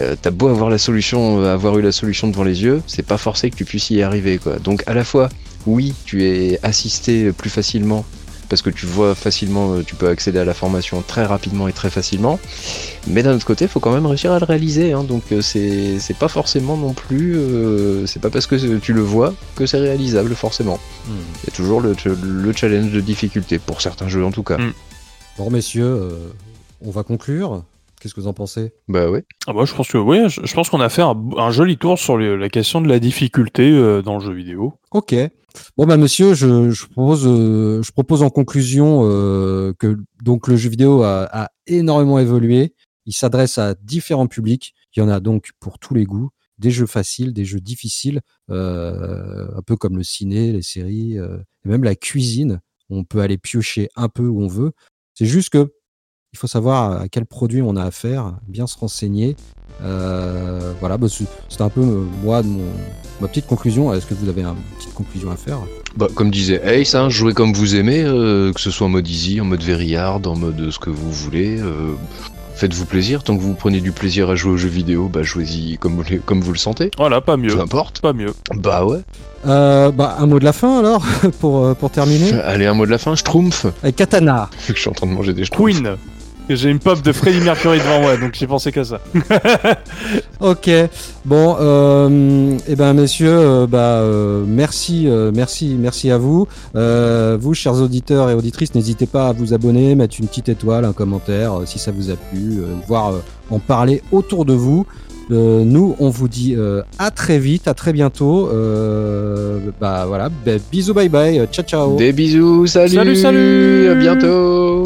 euh, t'as beau avoir la solution, avoir eu la solution devant les yeux, c'est pas forcé que tu puisses y arriver quoi. Donc à la fois, oui, tu es assisté plus facilement parce que tu vois facilement, euh, tu peux accéder à la formation très rapidement et très facilement. Mais d'un autre côté, il faut quand même réussir à le réaliser. Hein. donc euh, c'est pas forcément non plus, euh, c'est pas parce que tu le vois que c'est réalisable forcément. Il y a toujours le, challenge de difficulté, pour certains jeux en tout cas. Hmm. Bon messieurs, on va conclure. Qu'est-ce que vous en pensez? Bah oui. Ah bah, je pense que oui, je, pense qu'on a fait un, joli tour sur la question de la difficulté dans le jeu vidéo. Ok. Bon bah monsieur, je, propose, euh, je propose en conclusion euh, que donc le jeu vidéo a, a énormément évolué. Il s'adresse à différents publics. Il y en a donc pour tous les goûts, des jeux faciles, des jeux difficiles, euh, un peu comme le ciné, les séries, et même la cuisine. On peut aller piocher un peu où on veut. C'est juste que il faut savoir à quel produit on a affaire, bien se renseigner. Euh, voilà, bah, c'est un peu euh, moi mon, ma petite conclusion. Est-ce que vous avez une petite conclusion à faire? Bah, Comme disait Ace, hein, jouez comme vous aimez, euh, que ce soit en mode easy, en mode very hard, en mode ce que vous voulez. Faites-vous plaisir, tant que vous prenez du plaisir à jouer aux jeux vidéo, bah jouez-y comme, vous, comme vous le sentez. Voilà, pas mieux. Peu importe. Pas mieux. Bah ouais. bah, un mot de la fin alors, [laughs] pour, pour terminer. Allez, un mot de la fin, Schtroumpf. Katana. [laughs] je suis en train de manger des Schtroumpfs. Queen. J'ai une pop de Freddie Mercury devant moi, donc j'ai pensé qu'à ça. [laughs] ok. Bon, euh, eh ben messieurs, euh, bah euh, merci, euh, merci, merci à vous. vous, chers auditeurs et auditrices, n'hésitez pas à vous abonner, mettre une petite étoile, un commentaire, si ça vous a plu, voire en parler autour de vous. nous, on vous dit à très vite, à très bientôt. bah voilà, bisous, bye bye, ciao ciao. Des bisous, salut, salut, salut, à bientôt.